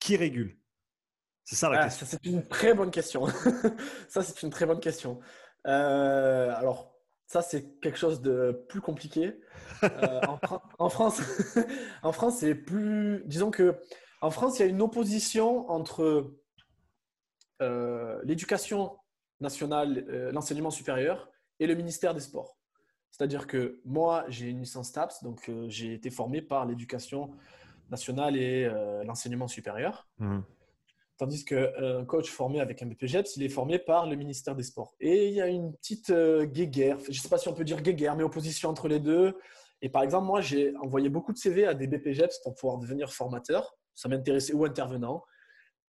qui régule? C'est ça la ah, question. C'est une très bonne question. ça, c'est une très bonne question. Euh, alors, ça, c'est quelque chose de plus compliqué. Euh, en, France, en France, c'est plus. Disons que en France, il y a une opposition entre euh, l'éducation nationale, euh, l'enseignement supérieur et le ministère des Sports. C'est-à-dire que moi, j'ai une licence TAPS, donc j'ai été formé par l'éducation nationale et l'enseignement supérieur. Mmh. Tandis qu'un coach formé avec un BPGEPS, il est formé par le ministère des Sports. Et il y a une petite guéguerre, je ne sais pas si on peut dire guéguerre, mais opposition entre les deux. Et par exemple, moi, j'ai envoyé beaucoup de CV à des BPGEPS pour pouvoir devenir formateur. Ça m'intéressait ou intervenant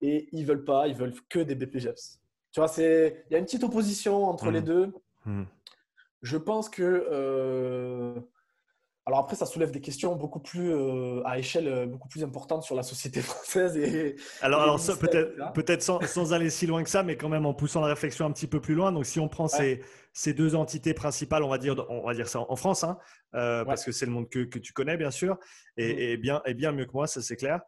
et ils veulent pas, ils veulent que des BPGEPS. Tu vois, c'est il y a une petite opposition entre les mmh. deux. Mmh. Je pense que euh, alors après ça soulève des questions beaucoup plus euh, à échelle euh, beaucoup plus importante sur la société française et alors, alors peut-être peut-être sans, sans, aller si loin que ça, mais quand même en poussant la réflexion un petit peu plus loin. Donc si on prend ces, ces deux entités principales, on va dire on va dire ça en France, hein, parce que c'est le monde que, que, tu connais bien sûr et, mmh. et, bien et bien mieux que moi, ça c'est clair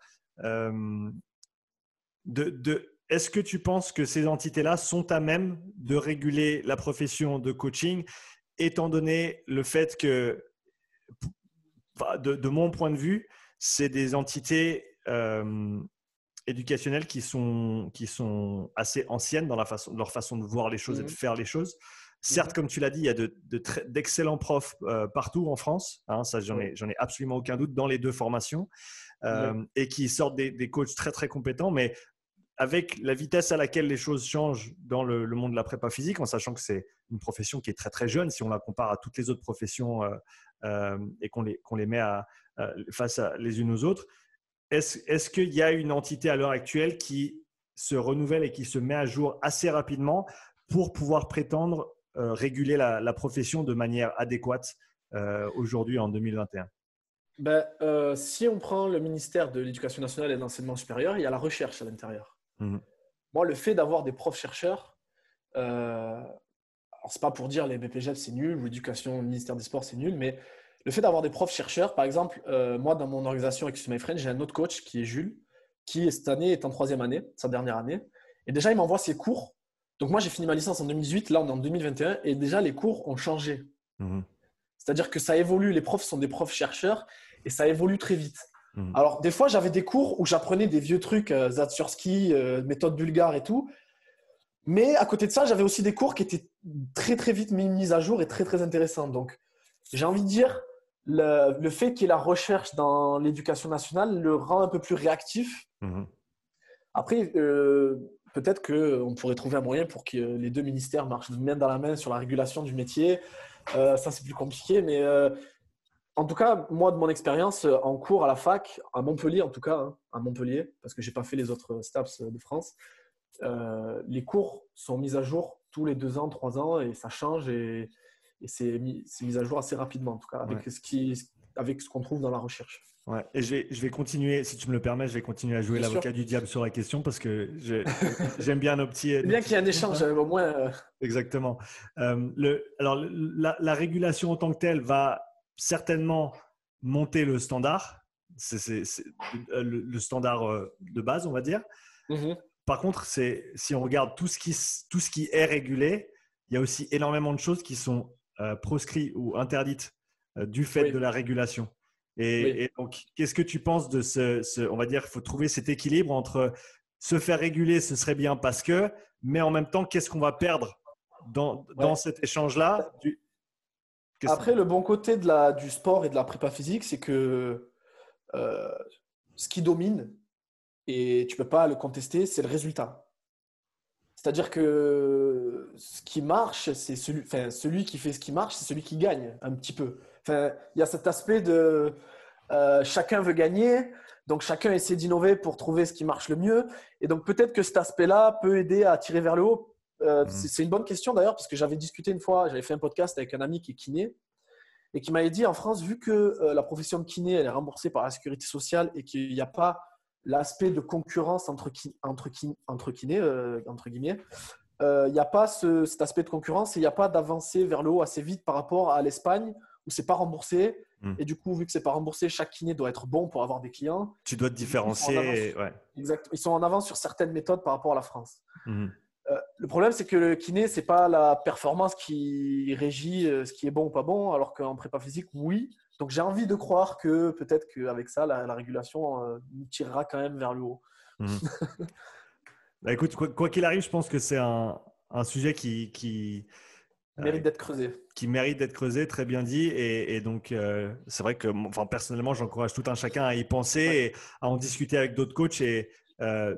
de, est-ce que tu penses que ces entités-là sont à même de réguler la profession de coaching, étant donné le fait que, de, mon point de vue, c'est des entités euh, éducationnelles qui sont, qui sont assez anciennes dans la façon, leur façon de voir les choses et de mmh faire les choses. Certes, mmh comme tu l'as dit, il y a d'excellents profs euh, partout en France. Hein, ça, j'en ai, ai, absolument aucun doute dans les deux formations. Euh, et qui sortent des, des, coachs très très compétents. Mais avec la vitesse à laquelle les choses changent dans le, monde de la prépa physique, en sachant que c'est une profession qui est très très jeune, si on la compare à toutes les autres professions euh, euh, et qu'on les, met euh, face les unes aux autres, est-ce, qu'il y a une entité à l'heure actuelle qui se renouvelle et qui se met à jour assez rapidement pour pouvoir prétendre réguler la, la, profession de manière adéquate aujourd'hui en 2021 ben, si on prend le ministère de l'Éducation nationale et de l'enseignement supérieur, il y a la recherche à l'intérieur. Mhm. Moi, le fait d'avoir des profs chercheurs, euh, alors c'est pas pour dire les BPGF c'est nul ou l'éducation, le ministère des Sports c'est nul, mais le fait d'avoir des profs chercheurs, par exemple, euh, moi dans mon organisation avec My Friends, j'ai un autre coach qui est Jules, qui cette année est en troisième année, sa dernière année, et déjà il m'envoie ses cours. Donc moi j'ai fini ma licence en 2018, là on est en 2021, et déjà les cours ont changé. Mhm. C'est-à-dire que ça évolue, les profs sont des profs chercheurs, et ça évolue très vite. Hmm. Alors, des fois, j'avais des cours où j'apprenais des vieux trucs, euh, Zatsursky, euh, méthode bulgare et tout. Mais à côté de ça, j'avais aussi des cours qui étaient très, très vite mis à jour et très, très intéressants. Donc, j'ai envie de dire, le, fait qu'il y ait la recherche dans l'éducation nationale le rend un peu plus réactif. Hmm. Après, euh, peut-être qu'on pourrait trouver un moyen pour que les deux ministères marchent main dans la main sur la régulation du métier. ça, c'est plus compliqué, mais en tout cas, moi, de mon expérience euh, en cours à la fac, à Montpellier en tout cas, hein, à Montpellier, parce que je n'ai pas fait les autres STAPS de France, euh, les cours sont mis à jour tous les deux ans, trois ans, et ça change, et, c'est mis, à jour assez rapidement, en tout cas, avec ce qui, avec ce qu'on trouve dans la recherche. Ouais, et je vais, je vais, continuer, si tu me le permets, je vais continuer à jouer l'avocat du diable sur la question parce que j'aime bien nos petits. bien qu'il y ait un échange, au moins. Euh. Exactement. le, alors, la, la, régulation en tant que telle va certainement monter le standard. C'est euh, le, standard euh, de base, on va dire. Mmh Par contre, si on regarde tout ce, qui, tout ce qui est régulé, il y a aussi énormément de choses qui sont proscrites ou interdites du fait de la régulation. Et, donc, qu'est-ce que tu penses de ce, on va dire, il faut trouver cet équilibre entre se faire réguler, ce serait bien parce que, mais en même temps, qu'est-ce qu'on va perdre dans, dans cet échange-là Après, le bon côté du sport et de la prépa physique, c'est que euh, ce qui domine, et tu ne peux pas le contester, c'est le résultat. C'est-à-dire que ce qui marche, c'est celui, enfin, celui qui fait ce qui marche, c'est celui qui gagne un petit peu. Enfin, il y a cet aspect de euh, chacun veut gagner, donc chacun essaie d'innover pour trouver ce qui marche le mieux. Et donc peut-être que cet aspect-là peut aider à tirer vers le haut. Euh, mhm. C'est une bonne question d'ailleurs, parce que j'avais discuté une fois, j'avais fait un podcast avec un ami qui est kiné, et qui m'avait dit en France, vu que euh, la profession de kiné elle est remboursée par la sécurité sociale et qu'il n'y a pas l'aspect de concurrence entre, entre, entre kinés, entre guillemets, il n'y a pas cet aspect de concurrence et il n'y a pas d'avancée vers le haut assez vite par rapport à l'Espagne où c'est pas remboursé. Hmm. Et du coup, vu que c'est pas remboursé, chaque kiné doit être bon pour avoir des clients. Tu dois te différencier. Ils sont, Ils sont en avance sur certaines méthodes par rapport à la France. Hmm. Euh, le problème, c'est que le kiné, c'est pas la performance qui régit euh, ce qui est bon ou pas bon, alors qu'en prépa physique, oui. Donc j'ai envie de croire que peut-être qu'avec ça, la, régulation euh, nous tirera quand même vers le haut. Hmm. bah, écoute, quoi qu'il arrive, je pense que c'est un, un, sujet qui, qui, mérite d'être creusé. Qui mérite d'être creusé, très bien dit. Et, donc, euh, c'est vrai que enfin, personnellement, j'encourage tout un chacun à y penser et à en discuter avec d'autres coachs et euh,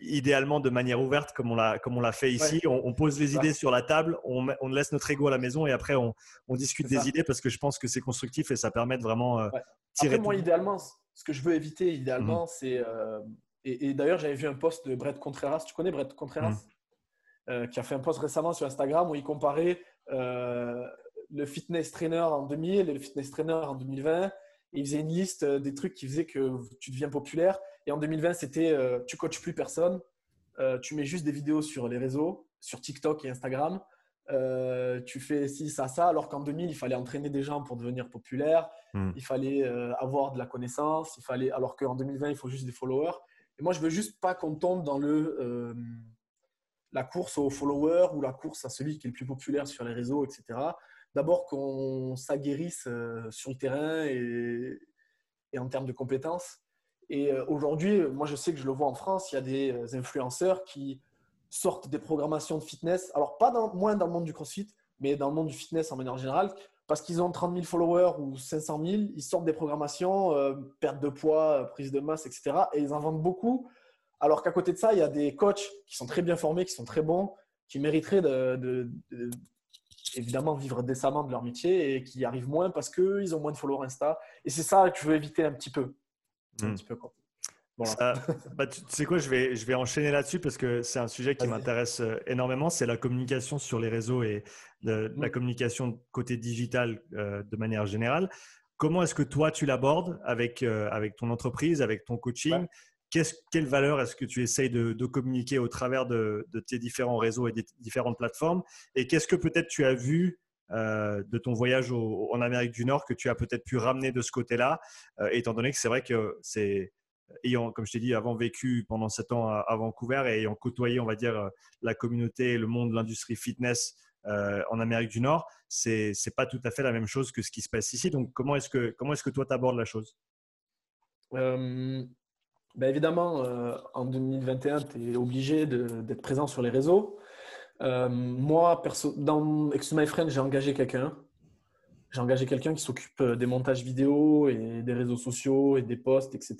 idéalement de manière ouverte, comme on l'a, comme on l'a fait ici. On, pose les idées sur la table, on, on, laisse notre ego à la maison et après, on, discute des idées parce que je pense que c'est constructif et ça permet de vraiment euh, tirer. Après, moi, idéalement, ce que je veux éviter, idéalement, mmh. c'est. et, d'ailleurs, j'avais vu un post de Brett Contreras. Tu connais Brett Contreras mmh. Euh, qui a fait un post récemment sur Instagram où il comparait euh, le fitness trainer en 2000 et le fitness trainer en 2020. Et il faisait une liste euh, des trucs qui faisaient que tu deviens populaire. Et en 2020, c'était tu coaches plus personne, tu mets juste des vidéos sur les réseaux, sur TikTok et Instagram. tu fais ci, ça, ça, alors qu'en 2000, il fallait entraîner des gens pour devenir populaire, hmm. il fallait avoir de la connaissance, il fallait, alors qu'en 2020, il faut juste des followers. Et moi, je veux juste pas qu'on tombe dans le la course aux followers ou la course à celui qui est le plus populaire sur les réseaux, etc. D'abord qu'on s'aguerrisse euh, sur le terrain et, en termes de compétences. Et euh, aujourd'hui, moi je sais que je le vois en France, il y a des euh, influenceurs qui sortent des programmations de fitness, alors pas moins dans le monde du crossfit, mais dans le monde du fitness en manière générale, parce qu'ils ont 30 000 followers ou 500 000, ils sortent des programmations, perte de poids, prise de masse, etc. Et ils en vendent beaucoup alors qu'à côté de ça, il y a des coachs qui sont très bien formés, qui sont très bons, qui mériteraient de, évidemment vivre décemment de leur métier et qui arrivent moins parce qu'ils ont moins de followers Insta. Et c'est ça que je veux éviter un petit peu. Un hmm. petit peu quoi. bah, tu sais quoi, je vais, je vais enchaîner là-dessus parce que c'est un sujet qui m'intéresse euh, énormément. C'est la communication sur les réseaux et la hmm. communication côté digital euh, de manière générale. Comment est-ce que toi, tu l'abordes avec, euh, avec ton entreprise, avec ton coaching quelle valeur est-ce que tu essayes de, communiquer au travers de, tes différents réseaux et des différentes plateformes? Et qu'est-ce que peut-être tu as vu euh, de ton voyage en Amérique du Nord que tu as peut-être pu ramener de ce côté-là, euh, étant donné que c'est vrai que c'est ayant, comme je t'ai dit, avant vécu pendant sept ans à, Vancouver et ayant côtoyé, on va dire, la communauté, le monde de l'industrie fitness euh, en Amérique du Nord, c'est n'est pas tout à fait la même chose que ce qui se passe ici. Donc, comment est-ce que, comment est-ce que toi, tu abordes la chose? Ben évidemment, euh, en 2021, tu es obligé d'être présent sur les réseaux. Euh, moi, perso, dans Excuse My Friend, j'ai engagé quelqu'un. J'ai engagé quelqu'un qui s'occupe euh, des montages vidéo et des réseaux sociaux et des posts, etc.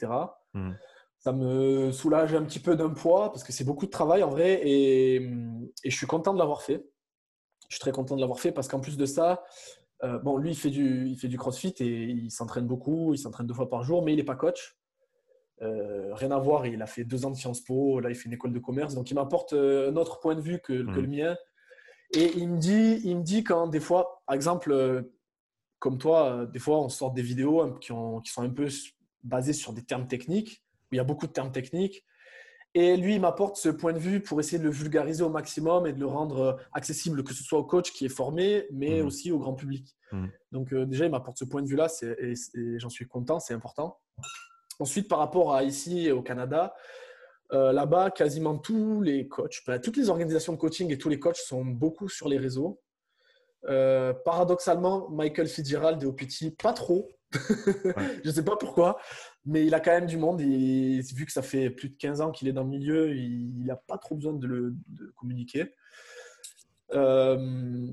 Hmm. Ça me soulage un petit peu d'un poids parce que c'est beaucoup de travail en vrai et, et je suis content de l'avoir fait. Je suis très content de l'avoir fait parce qu'en plus de ça, bon, lui, il fait, du, il fait du crossfit et il s'entraîne beaucoup, il s'entraîne deux fois par jour, mais il n'est pas coach. Euh, rien à voir, il a fait deux ans de Sciences Po, là il fait une école de commerce, donc il m'apporte euh, un autre point de vue que, le mmh. mien. Et il me dit, il me dit quand des fois, par exemple, euh, comme toi, des fois on sort des vidéos qui, qui, sont un peu basées sur des termes techniques, où il y a beaucoup de termes techniques. Et lui, il m'apporte ce point de vue pour essayer de le vulgariser au maximum et de le rendre accessible, que ce soit au coach qui est formé, mais mmh. aussi au grand public. Mmh. Donc déjà, il m'apporte ce point de vue-là et j'en suis content, c'est important. Ensuite, par rapport à ici au Canada, Là-bas, quasiment tous les coachs, ben, toutes les organisations de coaching et tous les coachs sont beaucoup sur les réseaux. paradoxalement, Michael Fitzgerald et OPT, pas trop. je ne sais pas pourquoi, mais il a quand même du monde. Et vu que ça fait plus de 15 ans qu'il est dans le milieu, il n'a pas trop besoin de, le, communiquer. Euh,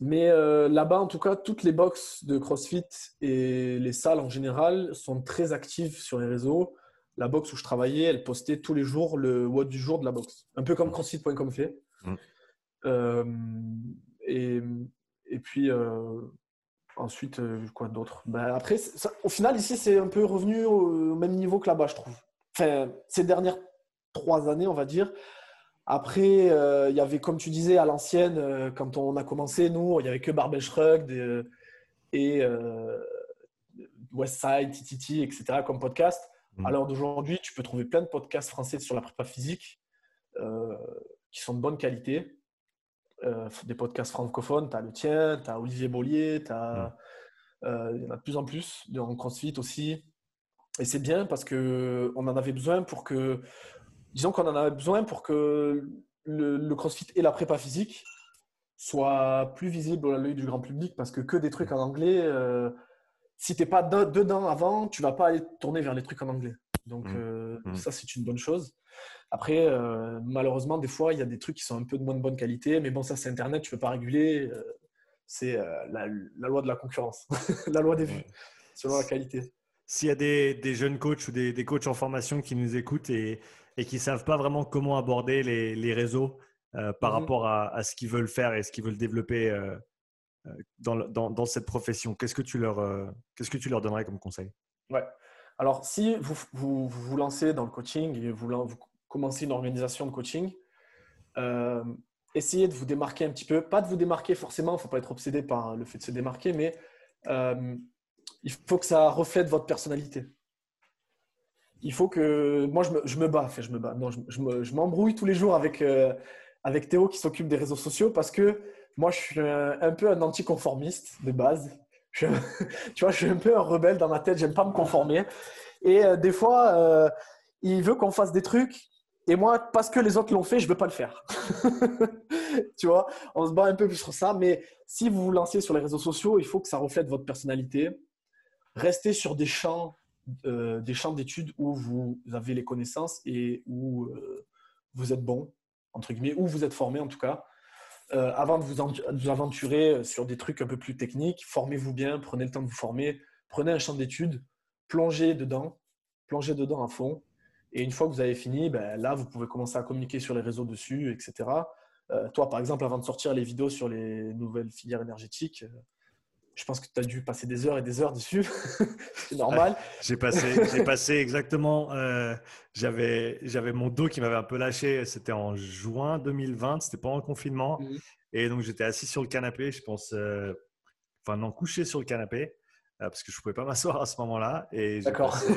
mais euh, là-bas, en tout cas, toutes les box de CrossFit et les salles en général sont très actives sur les réseaux. La box où je travaillais, elle postait tous les jours le WOD du jour de la box. Un peu comme CrossFit.com fait. Mm. Euh, et, et, puis, Ensuite, euh, quoi d'autre? Ben, Après, au final, ici, c'est un peu revenu au, même niveau que là-bas, je trouve. Enfin, ces dernières trois années, on va dire. Après, euh, il y avait, comme tu disais, à l'ancienne, euh, quand on a commencé, nous, il n'y avait que Barbell Shrug et Westside, TTT, etc. comme podcast. Mmh. Alors d'aujourd'hui, tu peux trouver plein de podcasts français sur la prépa physique qui sont de bonne qualité. Euh, des podcasts francophones. Tu as le tien, tu as Olivier Bollier, as, euh, il y en a de plus en plus, en CrossFit aussi. Et c'est bien parce qu'on en avait besoin pour que, disons qu'on en avait besoin pour que le, CrossFit et la prépa physique soient plus visibles à l'œil du grand public parce que que des trucs en anglais, euh, si tu n'es pas dedans avant, tu vas pas aller tourner vers les trucs en anglais. Donc mmh. Mmh. ça, c'est une bonne chose. Après, euh, malheureusement, des fois, il y a des trucs qui sont un peu de moins de bonne qualité, mais bon, ça, c'est Internet, tu ne peux pas réguler. Euh, c'est euh, la, loi de la concurrence, la loi des vues, selon la qualité. S'il y a des, jeunes coachs ou des, coachs en formation qui nous écoutent et, qui ne savent pas vraiment comment aborder les, réseaux par mhm. rapport à, ce qu'ils veulent faire et ce qu'ils veulent développer dans, cette profession, qu'est-ce que tu leur, qu'est-ce que tu leur donnerais comme conseil? Ouais. Alors, si vous vous, vous lancez dans le coaching et vous, vous commencer une organisation de coaching, euh, essayez de vous démarquer un petit peu. Pas de vous démarquer forcément, il ne faut pas être obsédé par le fait de se démarquer, mais euh, il faut que ça reflète votre personnalité. Il faut que. Moi, je me, je bats, je me bats. Non, je, je m'embrouille tous les jours avec, euh, avec Théo qui s'occupe des réseaux sociaux parce que moi, je suis un, peu un anticonformiste de base. tu vois, je suis un peu un rebelle dans ma tête, j'aime pas me conformer. Et des fois, il veut qu'on fasse des trucs et moi, parce que les autres l'ont fait, je veux pas le faire. tu vois, on se bat un peu plus sur ça. Mais si vous vous lancez sur les réseaux sociaux, il faut que ça reflète votre personnalité. Restez sur des champs, euh, des champs d'études où vous avez les connaissances et où euh, vous êtes bon, entre guillemets, où vous êtes formé en tout cas. Euh, avant de vous, aventurer sur des trucs un peu plus techniques, formez-vous bien, prenez le temps de vous former, prenez un champ d'études, plongez dedans, plongez dedans à fond et une fois que vous avez fini, ben, là, vous pouvez commencer à communiquer sur les réseaux dessus, etc. Toi, par exemple, avant de sortir les vidéos sur les nouvelles filières énergétiques, je pense que tu as dû passer des heures et des heures dessus. c'est normal. j'ai passé, j'ai passé exactement. Euh, j'avais, j'avais mon dos qui m'avait un peu lâché. C'était en juin 2020. C'était pendant le confinement. Mmh. Et donc, j'étais assis sur le canapé, je pense. enfin, non, couché sur le canapé. parce que je ne pouvais pas m'asseoir à ce moment-là. Et j'ai passé,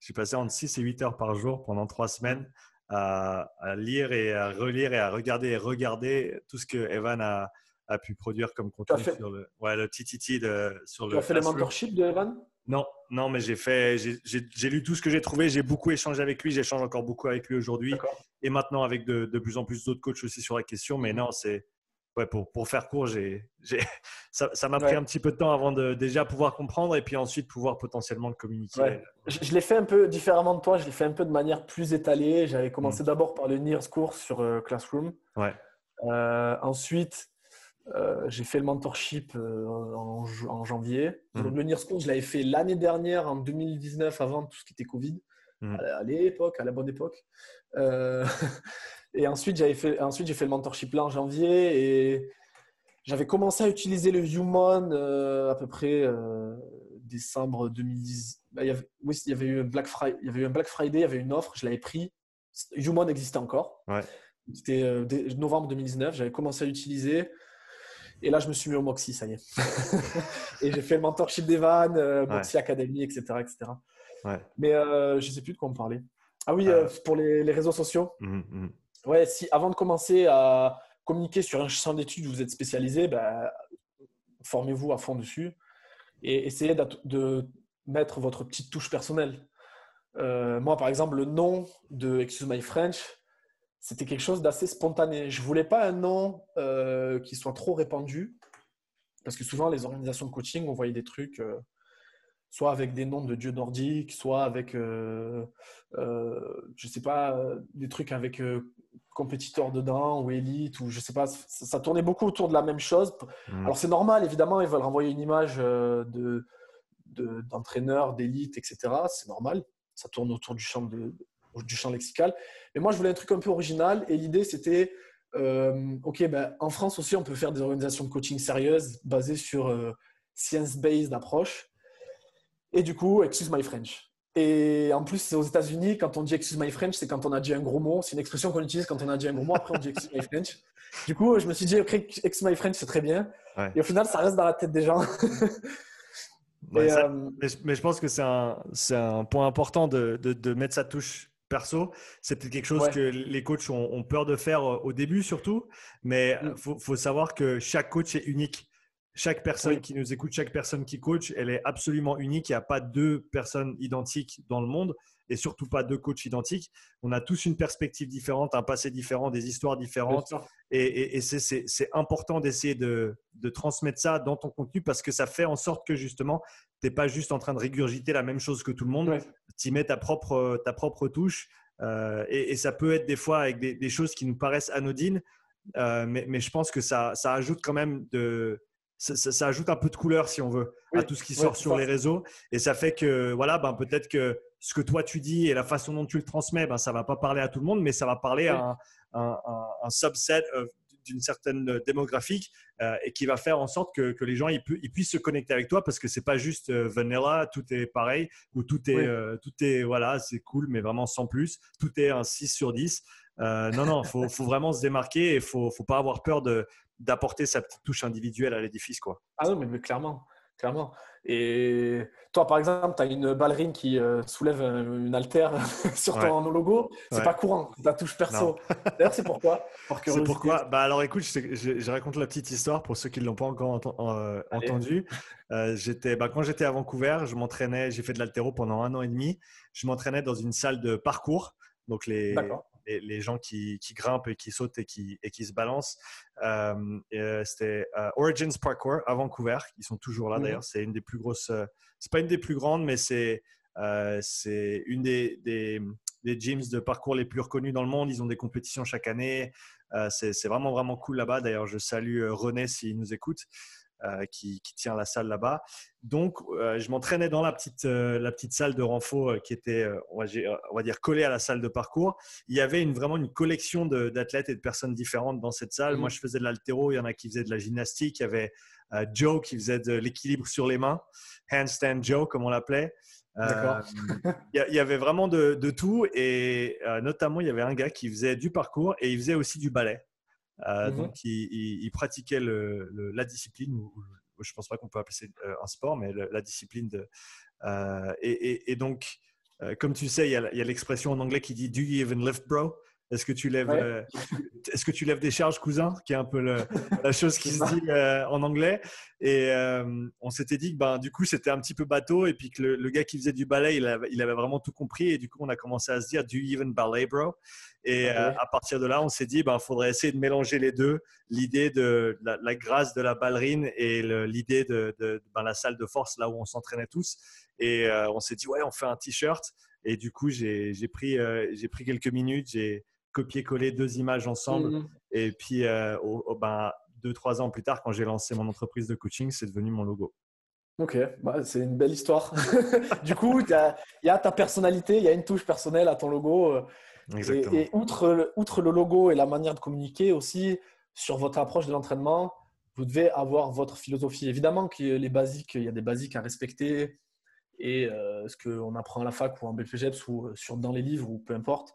j'ai passé entre 6 et 8 heures par jour pendant trois semaines à, lire et à relire et à regarder et regarder tout ce que Evan a, a pu produire comme contenu sur le, ouais, le TTT de, sur tu as fait le mentorship de Evan? Non, non, mais j'ai fait, j'ai lu tout ce que j'ai trouvé. J'ai beaucoup échangé avec lui. J'échange encore beaucoup avec lui aujourd'hui et maintenant avec de, de plus en plus d'autres coachs aussi sur la question. Mais non, c'est ouais, pour, pour, faire court, j'ai, ça, m'a pris un petit peu de temps avant de déjà pouvoir comprendre et puis ensuite pouvoir potentiellement le communiquer. Je, l'ai fait un peu différemment de toi, je l'ai fait un peu de manière plus étalée. J'avais commencé mm. d'abord par le NIRS course sur euh, Classroom. Ouais. Euh, ensuite, euh, j'ai fait le mentorship en, en, janvier. Mm. le NIRS course, je l'avais fait l'année dernière, en 2019, avant tout ce qui était Covid. Mm. À l'époque, à la bonne époque. Et ensuite, j'avais fait, ensuite j'ai fait le mentorship là en janvier et j'avais commencé à utiliser le Human euh, à peu près euh, décembre 2010. Bah, il y avait, oui, il y avait eu un Black Friday, il y avait eu un Black Friday, il y avait une offre, je l'avais pris. Human existait encore. C'était euh, novembre 2019, j'avais commencé à l'utiliser. Et là, je me suis mis au Moxie, ça y est. et j'ai fait le mentorship d'Evan, Moxie Academy, etc. etc. Mais je ne sais plus de quoi on parlait. Ah oui, pour les, réseaux sociaux. Mmh, mmh ouais, si avant de commencer à communiquer sur un champ d'études où vous êtes spécialisé, ben, formez-vous à fond dessus et essayez de mettre votre petite touche personnelle. moi, par exemple, le nom de Excuse My French, c'était quelque chose d'assez spontané. Je voulais pas un nom qui soit trop répandu, parce que souvent, les organisations de coaching, on voyait des trucs soit avec des noms de dieux nordiques, soit avec, euh, euh, je sais pas, des trucs avec euh, compétiteurs dedans ou élite, ou je sais pas, ça, tournait beaucoup autour de la même chose. Mmh. Alors c'est normal, évidemment, ils veulent renvoyer une image de, d'entraîneur, d'élite, etc. C'est normal, ça tourne autour du champ, de, du champ lexical. Mais moi, je voulais un truc un peu original, et l'idée, c'était, ok, ben, en France aussi, on peut faire des organisations de coaching sérieuses basées sur science-based approche. Et du coup, excuse my French. Et en plus, c'est aux États-Unis, quand on dit excuse my French, c'est quand on a dit un gros mot. C'est une expression qu'on utilise quand on a dit un gros mot. Après, on dit excuse my French. Du coup, je me suis dit, excuse my French, c'est très bien. Et au final, ça reste dans la tête des gens. Euh, mais, je pense que c'est un, un, point important de, de, mettre sa touche perso. C'est peut-être quelque chose que les coachs ont, peur de faire euh, au début, surtout. Mais il mm. faut, faut, savoir que chaque coach est unique. Chaque personne qui nous écoute, chaque personne qui coach, elle est absolument unique. Il n'y a pas deux personnes identiques dans le monde et surtout pas deux coachs identiques. On a tous une perspective différente, un passé différent, des histoires différentes. Et, c'est important d'essayer de, transmettre ça dans ton contenu parce que ça fait en sorte que justement, tu n'es pas juste en train de régurgiter la même chose que tout le monde. Tu y mets ta propre, ta propre touche. Euh, et, ça peut être des fois avec des, choses qui nous paraissent anodines, euh, mais, je pense que ça, ça ajoute quand même de, ça, ajoute un peu de couleur, si on veut, à tout ce qui sort sur les réseaux. Et ça fait que, voilà, ben, peut-être que ce que toi tu dis et la façon dont tu le transmets, ben, ça ne va pas parler à tout le monde, mais ça va parler à un, subset d'une certaine démographique euh, et qui va faire en sorte que, les gens ils, puissent se connecter avec toi parce que c'est pas juste euh, vanilla, tout est pareil ou tout est, euh, tout est voilà, c'est cool, mais vraiment sans plus. Tout est un 6 sur 10. non, non, faut, faut, vraiment se démarquer et faut, faut, pas avoir peur de, d'apporter sa petite touche individuelle à l'édifice. Quoi. Ah non, mais, clairement, clairement. Et toi, par exemple, tu as une ballerine qui euh, soulève une altère sur ton logo. C'est pas courant, ta touche perso. D'ailleurs, c'est pourquoi? C'est pourquoi? Bah, Alors écoute, je, je, raconte la petite histoire pour ceux qui ne l'ont pas encore euh, entendu. Euh, j'étais, bah, quand j'étais à Vancouver, je m'entraînais, j'ai fait de l'altéro pendant un an et demi. Je m'entraînais dans une salle de parcours. Donc les, les, gens qui, grimpent et qui sautent et qui, et qui se balancent. Euh, euh, c'était euh, Origins Parkour à Vancouver. Ils sont toujours là mhm. d'ailleurs. C'est une des plus grosses. c'est pas une des plus grandes, mais c'est c'est une des, des, des, gyms de parcours les plus reconnus dans le monde. Ils ont des compétitions chaque année. c'est vraiment, vraiment cool là-bas. D'ailleurs, je salue René s'il nous écoute. Euh, qui, tient la salle là-bas. Donc, euh, je m'entraînais dans la petite, euh, la petite salle de renfort qui était, on va, dire, collée à la salle de parcours. Il y avait une, vraiment une collection d'athlètes et de personnes différentes dans cette salle. Moi, mmh. je faisais de l'altéro, il y en a qui faisaient de la gymnastique, il y avait Joe qui faisait de l'équilibre sur les mains, handstand Joe, comme on l'appelait. il y, avait vraiment de, de tout et notamment il y avait un gars qui faisait du parcours et il faisait aussi du ballet. Euh, mmh donc, il, pratiquait la discipline, ou, je ne pense pas qu'on peut appeler ça euh, un sport, mais la discipline de. Euh, et, donc, comme tu sais, il y a, l'expression en anglais qui dit Do you even lift, bro? Est-ce que tu lèves, est-ce que tu lèves des charges, cousin, qui est un peu la chose qui se dit en anglais? Et on s'était dit que ben, du coup c'était un petit peu bateau et puis que le, gars qui faisait du ballet, il avait, il avait, vraiment tout compris et du coup on a commencé à se dire Do you even ballet, bro? Et euh, à partir de là, on s'est dit, il ben, faudrait essayer de mélanger les deux, l'idée de la, grâce de la ballerine et l'idée de, ben, la salle de force, là où on s'entraînait tous. Et euh, on s'est dit, ouais, on fait un t-shirt. Et du coup, j'ai pris, euh, j'ai pris quelques minutes, j'ai copié-collé deux images ensemble. Mmh. Et puis, ben, deux, trois ans plus tard, quand j'ai lancé mon entreprise de coaching, c'est devenu mon logo. Ok, bah, c'est une belle histoire. du coup, il y, a ta personnalité, il y a une touche personnelle à ton logo. Et, outre, le, outre le logo et la manière de communiquer aussi, sur votre approche de l'entraînement, vous devez avoir votre philosophie. Évidemment que les basiques, il y a des basiques à respecter et euh, ce qu'on apprend à la fac ou en BPGEPS ou euh, sur, dans les livres ou peu importe,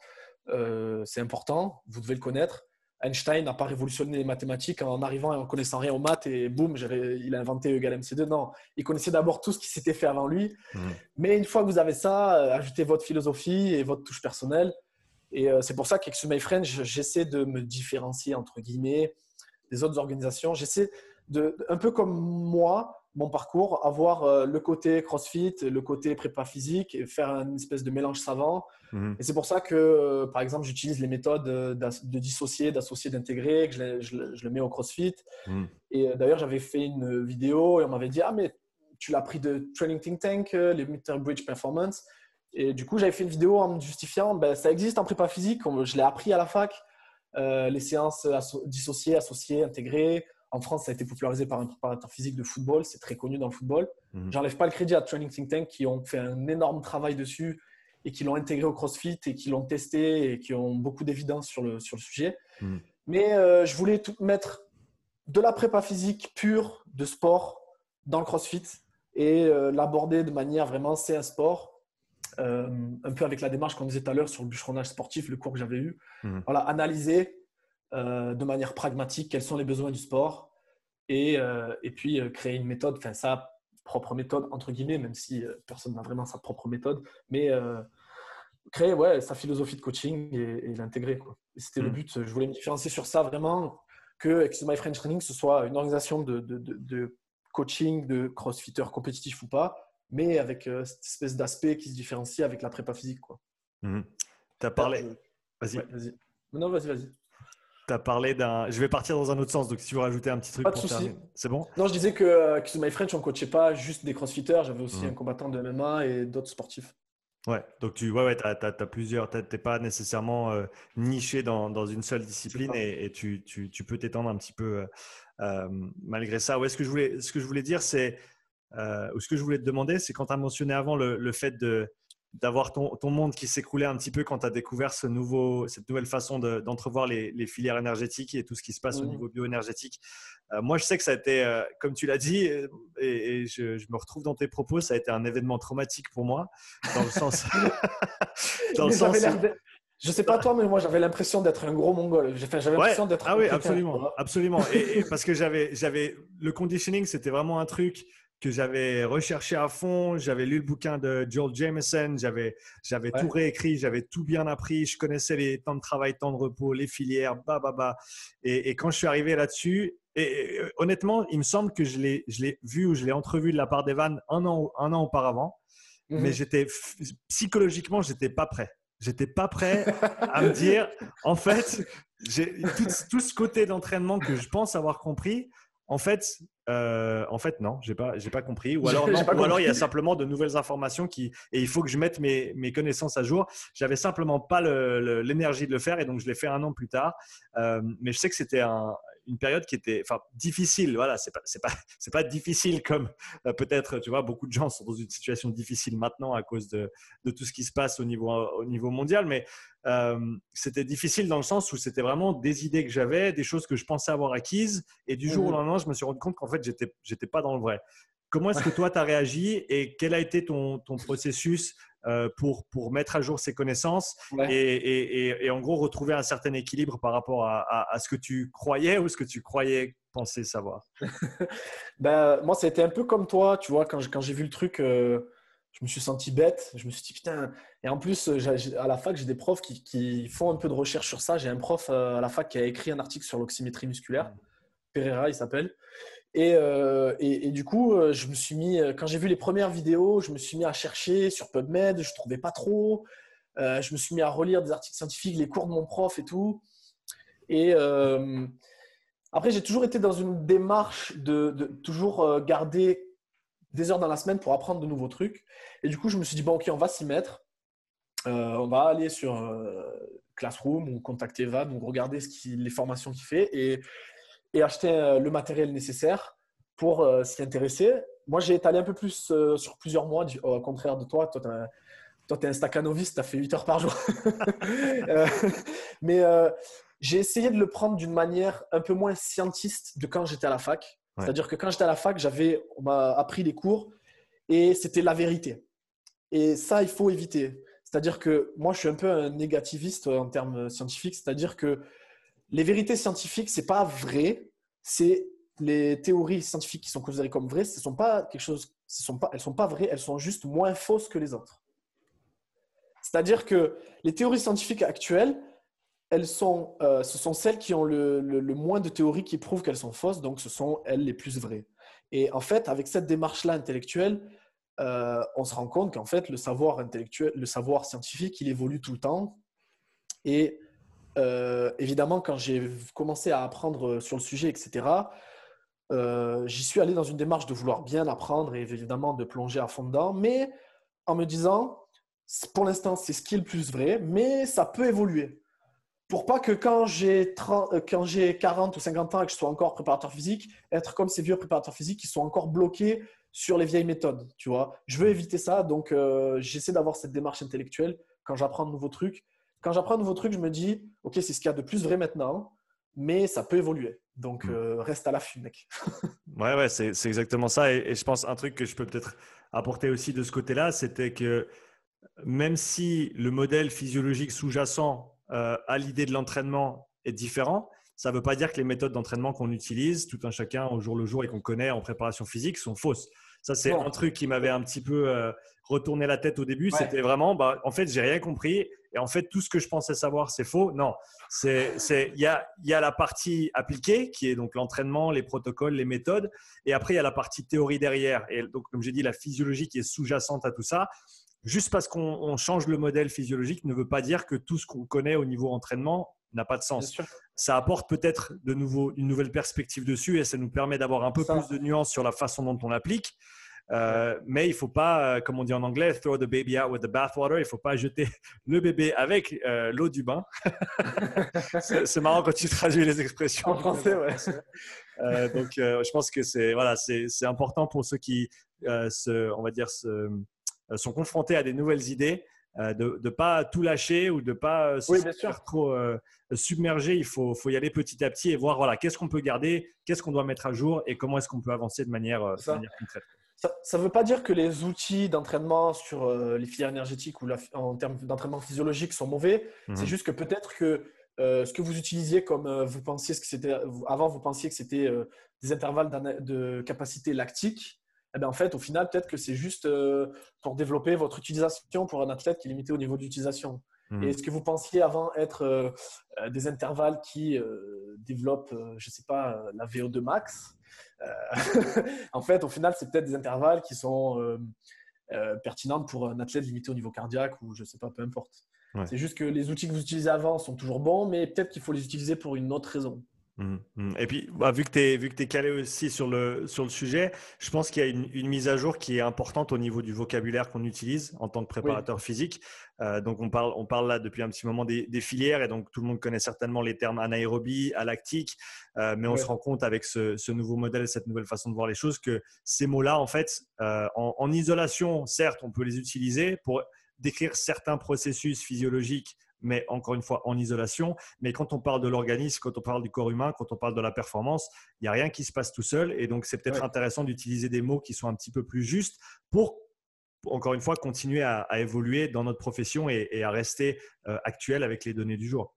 euh, c'est important, vous devez le connaître. Einstein n'a pas révolutionné les mathématiques en arrivant et en connaissant rien aux maths et boum, il a inventé E égale MC2. Non, il connaissait d'abord tout ce qui s'était fait avant lui. Mmh. Mais une fois que vous avez ça, ajoutez votre philosophie et votre touche personnelle et euh, c'est pour ça qu'avec My Friends, j'essaie de me différencier, entre guillemets, des autres organisations. J'essaie de, un peu comme moi, mon parcours, avoir euh, le côté CrossFit, le côté prépa physique et faire une espèce de mélange savant. Mhm. Et c'est pour ça que, euh, par exemple, j'utilise les méthodes de dissocier, d'associer, d'intégrer, que je, le mets au CrossFit. Mhm. Et d'ailleurs, j'avais fait une vidéo et on m'avait dit Ah, mais tu l'as pris de Training Think Tank, les Meter Bridge Performance. Et du coup, j'avais fait une vidéo en me justifiant ben, ça existe en prépa physique, je l'ai appris à la fac. les séances dissociées, associées, intégrées. En France, ça a été popularisé par un préparateur physique de football. C'est très connu dans le football. Mhm. J'enlève pas le crédit à Training Think Tank qui ont fait un énorme travail dessus et qui l'ont intégré au CrossFit et qui l'ont testé et qui ont beaucoup d'évidence sur le, sur le sujet. Mhm. Mais euh, je voulais tout mettre de la prépa physique pure de sport dans le CrossFit et euh, l'aborder de manière vraiment c'est un sport. Euh, un peu avec la démarche qu'on disait tout à l'heure sur le bûcheronnage sportif, le cours que j'avais eu. Mhm. Voilà, analyser de manière pragmatique quels sont les besoins du sport et, euh, et puis euh, créer une méthode, enfin sa propre méthode entre guillemets, même si personne n'a vraiment sa propre méthode, mais créer ouais, sa philosophie de coaching et, l'intégrer. C'était le mm. but. Je voulais me différencier sur ça vraiment, que Excuse My French Training, ce soit une organisation de, de, de, coaching de crossfitter compétitif ou pas, mais avec cette espèce d'aspect qui se différencie avec la prépa physique. Mm. Tu as parlé. Vas-y. vas-y. Non, vas-y, vas-y. Tu as parlé d'un. Je vais partir dans un autre sens, donc si tu veux rajouter un petit truc. Pas de souci. C'est bon? Non, je disais que euh, My French, on ne coachait pas juste des crossfitters, j'avais aussi mmh. un combattant de MMA et d'autres sportifs. Ouais, donc tu ouais, ouais, as, plusieurs. Tu n'es pas nécessairement euh, niché dans, dans, une seule discipline et, et tu, tu, tu, peux t'étendre un petit peu euh, malgré ça. Ouais, ce, que je voulais, ce que je voulais dire, c'est. Euh, ou ce que je voulais te demander, c'est quand tu as mentionné avant le, le fait de d'avoir ton, ton, monde qui s'écroulait un petit peu quand tu as découvert ce nouveau, cette nouvelle façon d'entrevoir les, les, filières énergétiques et tout ce qui se passe au niveau bioénergétique. Euh, moi, je sais que ça a été, euh, comme tu l'as dit, euh, et, je, je, me retrouve dans tes propos, ça a été un événement traumatique pour moi, dans le sens. dans le sens Je sais pas toi, mais moi j'avais l'impression d'être un gros mongol. J'avais l'impression d'être. Ah oui, absolument, absolument. Et, parce que j'avais, j'avais le conditioning, c'était vraiment un truc que j'avais recherché à fond. J'avais lu le bouquin de Joel Jameson, j'avais, j'avais tout réécrit, j'avais tout bien appris. Je connaissais les temps de travail, temps de repos, les filières, bah, bah, bah. Et, quand je suis arrivé là-dessus, et, honnêtement, il me semble que je l'ai, je l'ai vu ou je l'ai entrevu de la part d'Evan un an, un an auparavant, mhm. mais j'étais psychologiquement, j'étais pas prêt. J'étais pas prêt à me dire, en fait, j'ai tout, tout ce côté d'entraînement que je pense avoir compris. En fait, euh, en fait, non, j'ai pas, j'ai pas compris. Ou alors, ou alors il y a simplement de nouvelles informations qui, et il faut que je mette mes, mes connaissances à jour. J'avais simplement pas l'énergie de le faire et donc je l'ai fait un an plus tard. Euh, mais je sais que c'était un, une période qui était enfin, difficile. Voilà, c'est pas, c'est pas, c'est pas difficile comme euh, peut-être, tu vois, beaucoup de gens sont dans une situation difficile maintenant à cause de, de tout ce qui se passe au niveau, au niveau mondial. Mais euh, c'était difficile dans le sens où c'était vraiment des idées que j'avais, des choses que je pensais avoir acquises. Et du jour au mmh lendemain, je me suis rendu compte qu'en fait, j'étais, j'étais pas dans le vrai. Comment est-ce que toi, tu as réagi et quel a été ton, ton processus pour, pour mettre à jour ses connaissances et, et, en gros retrouver un certain équilibre par rapport à, à, ce que tu croyais ou ce que tu croyais penser savoir ben, Moi, c'était un peu comme toi, tu vois, quand, quand j'ai vu le truc, euh, je me suis senti bête. Je me suis dit, putain. Et en plus, à la fac, j'ai des profs qui, qui, font un peu de recherche sur ça. J'ai un prof euh, à la fac qui a écrit un article sur l'oxymétrie musculaire. Mmh. Pereira, il s'appelle. Euh, et, du coup, euh, je me suis mis, euh, quand j'ai vu les premières vidéos, je me suis mis à chercher sur PubMed, je ne trouvais pas trop. je me suis mis à relire des articles scientifiques, les cours de mon prof et tout. Et après, j'ai toujours été dans une démarche de, toujours garder des heures dans la semaine pour apprendre de nouveaux trucs. Et du coup, je me suis dit, bon, ok, on va s'y mettre. on va aller sur Classroom ou contacter Van, ou regarder les formations qu'il fait. Et et acheter euh, le matériel nécessaire pour euh, s'y intéresser. Moi, j'ai étalé un peu plus euh, sur plusieurs mois, au contraire de toi. Toi, tu es un staccanoviste, tu as fait 8 heures par jour. mais j'ai essayé de le prendre d'une manière un peu moins scientiste de quand j'étais à la fac. C'est-à-dire que quand j'étais à la fac, j'avais, on m'a appris les cours et c'était la vérité. Et ça, il faut éviter. C'est-à-dire que moi, je suis un peu un négativiste en termes scientifiques. C'est-à-dire que les vérités scientifiques, c'est pas vrai. C'est les théories scientifiques qui sont considérées comme vraies, ce sont pas quelque chose, ce sont pas, elles sont pas vraies, elles sont juste moins fausses que les autres. C'est-à-dire que les théories scientifiques actuelles, elles sont, euh, ce sont celles qui ont le, moins de théories qui prouvent qu'elles sont fausses, donc ce sont elles les plus vraies. Et en fait, avec cette démarche-là intellectuelle, euh, on se rend compte qu'en fait, le savoir intellectuel, le savoir scientifique, il évolue tout le temps. Et euh, évidemment, quand j'ai commencé à apprendre sur le sujet, etc., euh, j'y suis allé dans une démarche de vouloir bien apprendre et évidemment de plonger à fond dedans, mais en me disant, pour l'instant, c'est ce qui est le plus vrai, mais ça peut évoluer. Pour pas que quand j'ai 40 ou 50 ans et que je sois encore préparateur physique, être comme ces vieux préparateurs physiques qui sont encore bloqués sur les vieilles méthodes, tu vois. Je veux éviter ça, donc euh, j'essaie d'avoir cette démarche intellectuelle quand j'apprends de nouveaux trucs. Quand j'apprends de nouveaux trucs, je me dis, OK, c'est ce qu'il y a de plus vrai maintenant, mais ça peut évoluer. Donc, hmm. euh, reste à l'affût, mec. ouais, ouais, c'est exactement ça. Et, je pense un truc que je peux peut-être apporter aussi de ce côté-là, c'était que même si le modèle physiologique sous-jacent euh, à l'idée de l'entraînement est différent, ça ne veut pas dire que les méthodes d'entraînement qu'on utilise, tout un chacun au jour le jour et qu'on connaît en préparation physique, sont fausses. Ça, c'est un truc qui m'avait un petit peu euh, retourné la tête au début. C'était vraiment, bah, en fait, j'ai rien compris. Et en fait, tout ce que je pensais savoir, c'est faux. Non, il y a, y a la partie appliquée, qui est donc l'entraînement, les protocoles, les méthodes. Et après, il y a la partie théorie derrière. Et donc, comme j'ai dit, la physiologie qui est sous-jacente à tout ça. Juste parce qu'on change le modèle physiologique ne veut pas dire que tout ce qu'on connaît au niveau entraînement n'a pas de sens. Ça apporte peut-être de nouveau une nouvelle perspective dessus et ça nous permet d'avoir un peu plus de nuances sur la façon dont on l'applique. Euh, mais il ne faut pas, euh, comme on dit en anglais, throw the baby out with the bathwater. Il ne faut pas jeter le bébé avec euh, l'eau du bain. c'est marrant quand tu traduis les expressions. En français, ouais. donc, je pense que c'est voilà, c'est important pour ceux qui, se, on va dire, se, sont confrontés à des nouvelles idées euh, de ne pas tout lâcher ou de ne pas euh, se faire trop euh, submerger. Il faut, faut, y aller petit à petit et voir voilà, qu'est-ce qu'on peut garder, qu'est-ce qu'on doit mettre à jour et comment est-ce qu'on peut avancer de manière, concrète. Ça ne veut pas dire que les outils d'entraînement sur les filières énergétiques ou en termes d'entraînement physiologique sont mauvais. C'est mhm. juste que peut-être que ce que vous utilisiez comme vous pensiez que c'était avant, vous pensiez que c'était des intervalles de capacité lactique eh ben, en fait, au final, peut-être que c'est juste euh, pour développer votre utilisation pour un athlète qui est limité au niveau d'utilisation. Mmh. Et ce que vous pensiez avant être euh, euh, des intervalles qui développent, je ne sais pas, la VO2 max, en fait, au final, c'est peut-être des intervalles qui sont pertinents pour un athlète limité au niveau cardiaque ou je ne sais pas, peu importe. C'est juste que les outils que vous utilisez avant sont toujours bons, mais peut-être qu'il faut les utiliser pour une autre raison. Mmh, mmh. Et puis, bah, vu que tu es, es, calé aussi sur le, sur le sujet, je pense qu'il y a une, mise à jour qui est importante au niveau du vocabulaire qu'on utilise en tant que préparateur physique. Euh, donc, on parle, on parle là depuis un petit moment des, filières et donc tout le monde connaît certainement les termes anaérobie, alactique, euh, mais on se rend compte avec ce, nouveau modèle, cette nouvelle façon de voir les choses que ces mots-là, en fait, euh, en, en isolation, certes, on peut les utiliser pour décrire certains processus physiologiques mais encore une fois en isolation. Mais quand on parle de l'organisme, quand on parle du corps humain, quand on parle de la performance, il n'y a rien qui se passe tout seul. Et donc, c'est peut-être intéressant d'utiliser des mots qui sont un petit peu plus justes pour, encore une fois, continuer à, évoluer dans notre profession et, à rester euh, actuel avec les données du jour.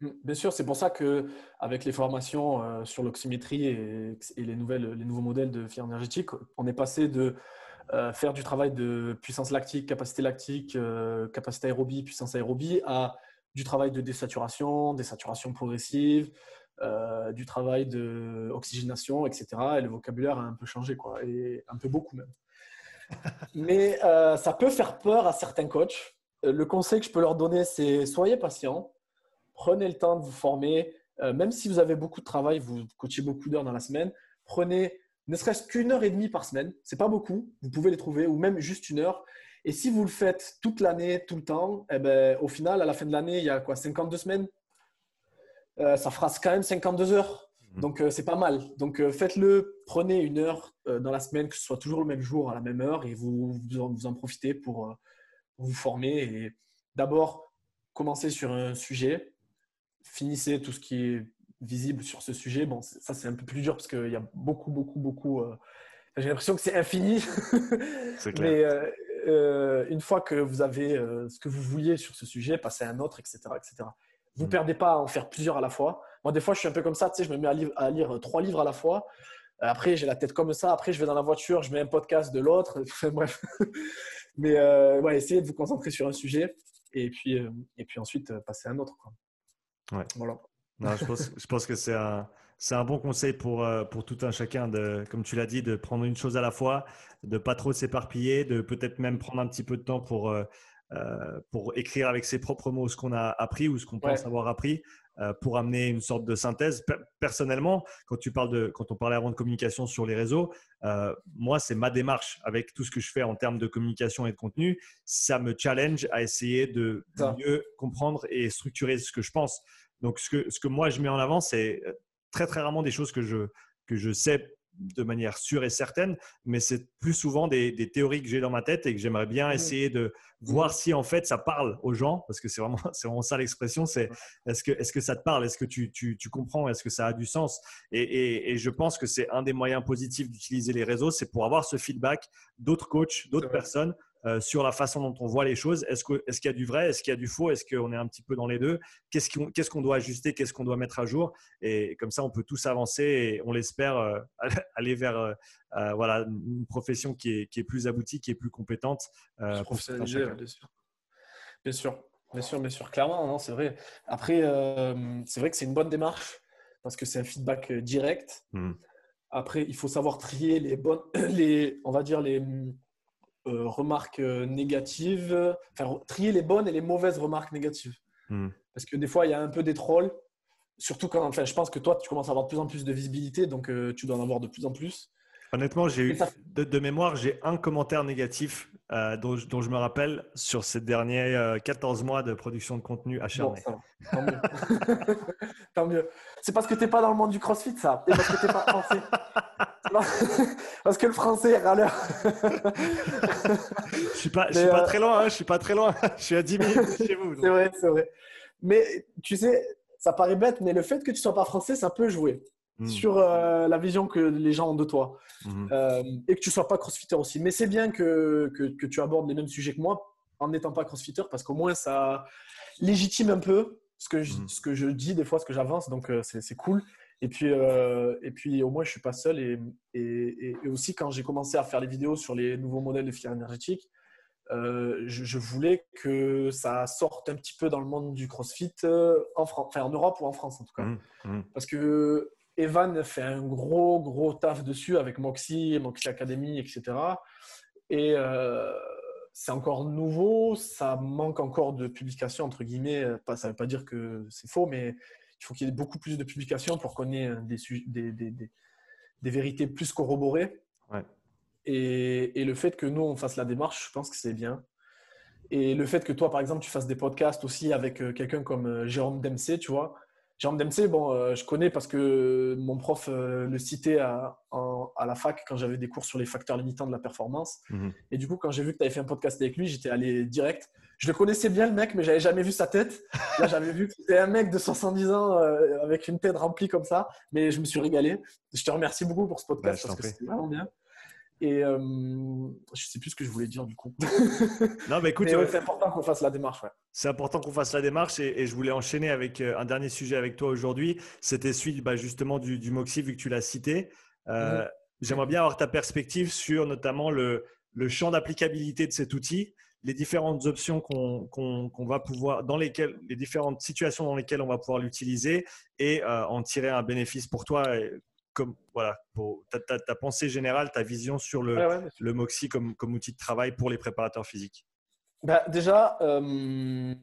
Mmh, bien sûr, c'est pour ça que avec les formations euh, sur l'oxymétrie et, les, nouvelles, les nouveaux modèles de filière énergétique, on est passé de euh, faire du travail de puissance lactique, capacité lactique, capacité aérobie, puissance aérobie, à du travail de désaturation, désaturation progressive, euh, du travail d'oxygénation, etc. Et le vocabulaire a un peu changé, quoi, et un peu beaucoup même. Mais euh, ça peut faire peur à certains coachs. Euh, le conseil que je peux leur donner, c'est soyez patient, prenez le temps de vous former. même si vous avez beaucoup de travail, vous coachez beaucoup d'heures dans la semaine, prenez ne serait-ce qu'une heure et demie par semaine. C'est pas beaucoup, vous pouvez les trouver, ou même juste une heure. Et si vous le faites toute l'année, tout le temps, eh ben, au final, à la fin de l'année, il y a quoi 52 semaines? Euh, Ça fera quand même 52 heures. Mhm. Donc, euh, c'est pas mal. Donc, euh, faites-le. Prenez une heure dans la semaine, que ce soit toujours le même jour, à la même heure, et vous, vous, en, profitez pour, vous former. Et d'abord, commencez sur un sujet. Finissez tout ce qui est visible sur ce sujet. Bon, ça, c'est un peu plus dur parce qu'il y a beaucoup, beaucoup, beaucoup. J'ai l'impression que c'est infini. C'est clair. Euh, une fois que vous avez euh, ce que vous vouliez sur ce sujet, passez à un autre, etc. etc. Vous ne mm. perdez pas à en faire plusieurs à la fois. Moi, des fois, je suis un peu comme ça, tu sais, je me mets à, lire, trois livres à la fois. Euh, après, j'ai la tête comme ça. Après, je vais dans la voiture, je mets un podcast de l'autre. Bref. Mais ouais, essayez de vous concentrer sur un sujet et puis, et puis ensuite passer à un autre. Ouais. Voilà. Je, pense, je pense que c'est un, c'est un bon conseil pour, euh, pour tout un chacun, de, comme tu l'as dit, de prendre une chose à la fois, de pas trop s'éparpiller, de peut-être même prendre un petit peu de temps pour, euh, euh, pour écrire avec ses propres mots ce qu'on a appris ou ce qu'on pense avoir appris, pour amener une sorte de synthèse. Personnellement, quand, tu parles de, quand on parlait avant de communication sur les réseaux, moi, c'est ma démarche avec tout ce que je fais en termes de communication et de contenu. Ça me challenge à essayer de mieux comprendre et structurer ce que je pense. Donc, ce que, ce que moi, je mets en avant, c'est très, très rarement des choses que je, que je sais de manière sûre et certaine, mais c'est plus souvent des, théories que j'ai dans ma tête et que j'aimerais bien essayer de voir si en fait ça parle aux gens, parce que c'est vraiment, c'est vraiment ça l'expression, c'est est-ce que, est-ce que ça te parle, est-ce que tu, tu, tu comprends, est-ce que ça a du sens? Et, et, je pense que c'est un des moyens positifs d'utiliser les réseaux, c'est pour avoir ce feedback d'autres coachs, d'autres personnes euh, sur la façon dont on voit les choses. Est-ce qu'il est y a du vrai? Est-ce qu'il y a du faux? Est-ce qu'on est un petit peu dans les deux? Qu'est-ce qu'on doit ajuster? Qu'est-ce qu'on doit mettre à jour? Et comme ça, on peut tous avancer et on l'espère euh, aller vers euh, voilà, une profession qui est, qui est, plus aboutie, qui est plus compétente. bien sûr. Bien sûr. Bien sûr, bien sûr, clairement, c'est vrai. Après, c'est vrai que c'est une bonne démarche parce que c'est un feedback direct. Mmh. Après, il faut savoir trier les bonnes, les, on va dire les, euh, remarques euh, négatives, enfin, trier les bonnes et les mauvaises remarques négatives. Hmm. Parce que des fois, il y a un peu des trolls, surtout quand, enfin, je pense que toi, tu commences à avoir de plus en plus de visibilité, donc euh, tu dois en avoir de plus en plus. Honnêtement, j'ai eu de, mémoire, j'ai un commentaire négatif dont, je me rappelle sur ces derniers 14 mois de production de contenu acharné. tant mieux. tant mieux. C'est parce que tu n'es pas dans le monde du crossfit, ça. Et parce que tu n'es pas français. Parce que le français est râleur. je suis pas, je suis pas euh, très loin, hein, je suis pas très loin. je suis à 10 minutes chez vous. C'est vrai, c'est vrai. Mais tu sais, ça paraît bête, mais le fait que tu sois pas français, ça peut jouer hmm. sur euh, la vision que les gens ont de toi. Hmm. Euh, et que tu sois pas crossfitter aussi. Mais c'est bien que, que, que, tu abordes les mêmes sujets que moi en n'étant pas crossfitter parce qu'au moins ça légitime un peu ce que, je, hmm. ce que je dis des fois, ce que j'avance. Donc c'est cool. Et puis, euh, et puis au moins, je ne suis pas seul. Et, et, aussi, quand j'ai commencé à faire les vidéos sur les nouveaux modèles de filière énergétique, euh, je, voulais que ça sorte un petit peu dans le monde du CrossFit, euh, en, enfin, en Europe ou en France en tout cas. Mmh, mmh. Parce que Evan fait un gros, gros taf dessus avec Moxie, Moxie Academy, etc. Et c'est encore nouveau, ça manque encore de publication, entre guillemets. Ça ne veut pas dire que c'est faux, mais il faut qu'il y ait beaucoup plus de publications pour qu'on ait des, des, des, des, vérités plus corroborées. Et, et, le fait que nous, on fasse la démarche, je pense que c'est bien. Et le fait que toi, par exemple, tu fasses des podcasts aussi avec euh, quelqu'un comme euh, Jérôme Dempsey, tu vois, Jérôme Dempsey, bon, euh, je connais parce que mon prof euh, le citait à, à, la fac quand j'avais des cours sur les facteurs limitants de la performance. Mhm. Et du coup, quand j'ai vu que tu avais fait un podcast avec lui, j'étais allé direct. Je le connaissais bien, le mec, mais j'avais jamais vu sa tête. Là, j'avais vu que c'était un mec de 70 ans euh, avec une tête remplie comme ça. Mais je me suis régalé. Je te remercie beaucoup pour ce podcast bah, parce que c'était vraiment bien. Et euh, je sais plus ce que je voulais dire du coup. non, mais écoute, c'est important qu'on fasse la démarche. C'est important qu'on fasse la démarche et, je voulais enchaîner avec euh, un dernier sujet avec toi aujourd'hui. C'était celui bah, justement du, du, Moxie, vu que tu l'as cité. Euh, mhm. J'aimerais bien avoir ta perspective sur notamment le, le champ d'applicabilité de cet outil, les différentes options qu'on va pouvoir, dans lesquelles, les différentes situations dans lesquelles on va pouvoir l'utiliser et en tirer un bénéfice pour toi comme voilà, pour ta, ta, pensée générale, ta vision sur le, le Moxie comme, comme, outil de travail pour les préparateurs physiques bah, Déjà, euh,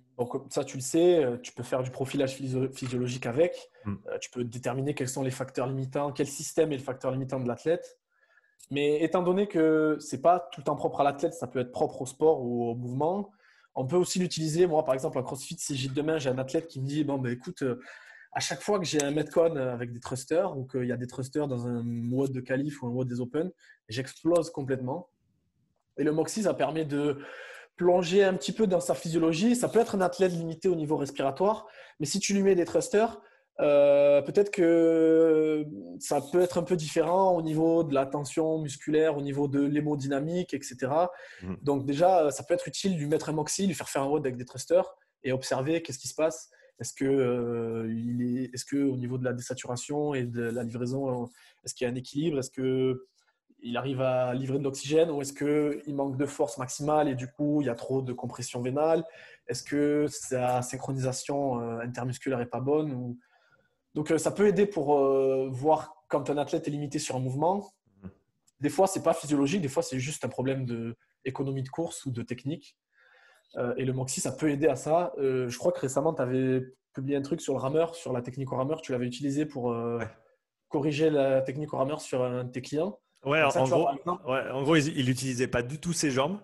ça tu le sais, euh, tu peux faire du profilage physiologique avec. Hmm. Euh, tu peux déterminer quels sont les facteurs limitants, quel système est le facteur limitant de l'athlète. Mais étant donné que ce n'est pas tout le temps propre à l'athlète, ça peut être propre au sport ou au mouvement, on peut aussi l'utiliser. Moi, par exemple, en CrossFit, si j'ai demain j'ai un athlète qui me dit bon, ben, écoute, à chaque fois que j'ai un Metcon avec des thrusters ou qu'il y a des thrusters dans un mode de qualif ou un mode des Open, j'explose complètement. Et le Moxie, ça permet de plonger un petit peu dans sa physiologie. Ça peut être un athlète limité au niveau respiratoire, mais si tu lui mets des thrusters, euh, peut-être que ça peut être un peu différent au niveau de la tension musculaire, au niveau de l'hémodynamique, etc. Mmh. Donc déjà, ça peut être utile de lui mettre un moxie, lui faire faire un WOD avec des thrusters et observer qu'est-ce qui se passe. Est-ce que, euh, il est, est-ce que au niveau de la désaturation et de la livraison, est-ce qu'il y a un équilibre? Est-ce que il arrive à livrer de l'oxygène ou est-ce qu'il manque de force maximale et du coup il y a trop de compression vénale? Est-ce que sa synchronisation euh, intermusculaire est pas bonne ou... Donc, ça peut aider pour voir quand un athlète est limité sur un mouvement. Mhm. Des fois, c'est pas physiologique, des fois, c'est juste un problème d'économie de course ou de technique. Et le Moxie, ça peut aider à ça. je crois que récemment, tu avais publié un truc sur le rameur, sur la technique au rameur. Tu l'avais utilisé pour corriger la technique au rameur sur un de tes clients. Ouais, en, gros, en, gros, il n'utilisait pas du tout ses jambes.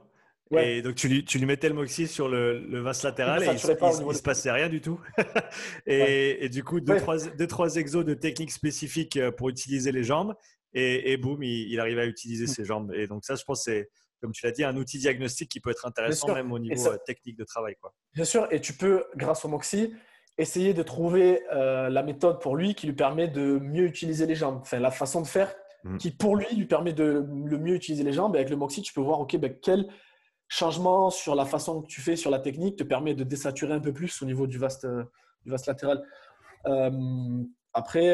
Et donc, tu lui, tu lui, mettais le moxie sur le, le vas latéral et il ne se passait rien du tout. et, et, du coup, deux, trois, deux, trois exos de techniques spécifiques euh, pour utiliser les jambes. Et, et boum, il, il arrivait à utiliser mm. ses jambes. Et donc, ça, je pense, c'est, comme tu l'as dit, un outil diagnostique qui peut être intéressant même au niveau euh, technique de travail. Quoi. Bien sûr, et tu peux, grâce au Moxie, essayer de trouver euh, la méthode pour lui qui lui permet de mieux utiliser les jambes. Enfin, la façon de faire mm. qui, pour lui, lui permet de le mieux utiliser les jambes. Et avec le Moxie, tu peux voir, OK, ben, quel changement sur la façon que tu fais, sur la technique, te permet de désaturer un peu plus au niveau du vaste, du vaste latéral. Euh, après,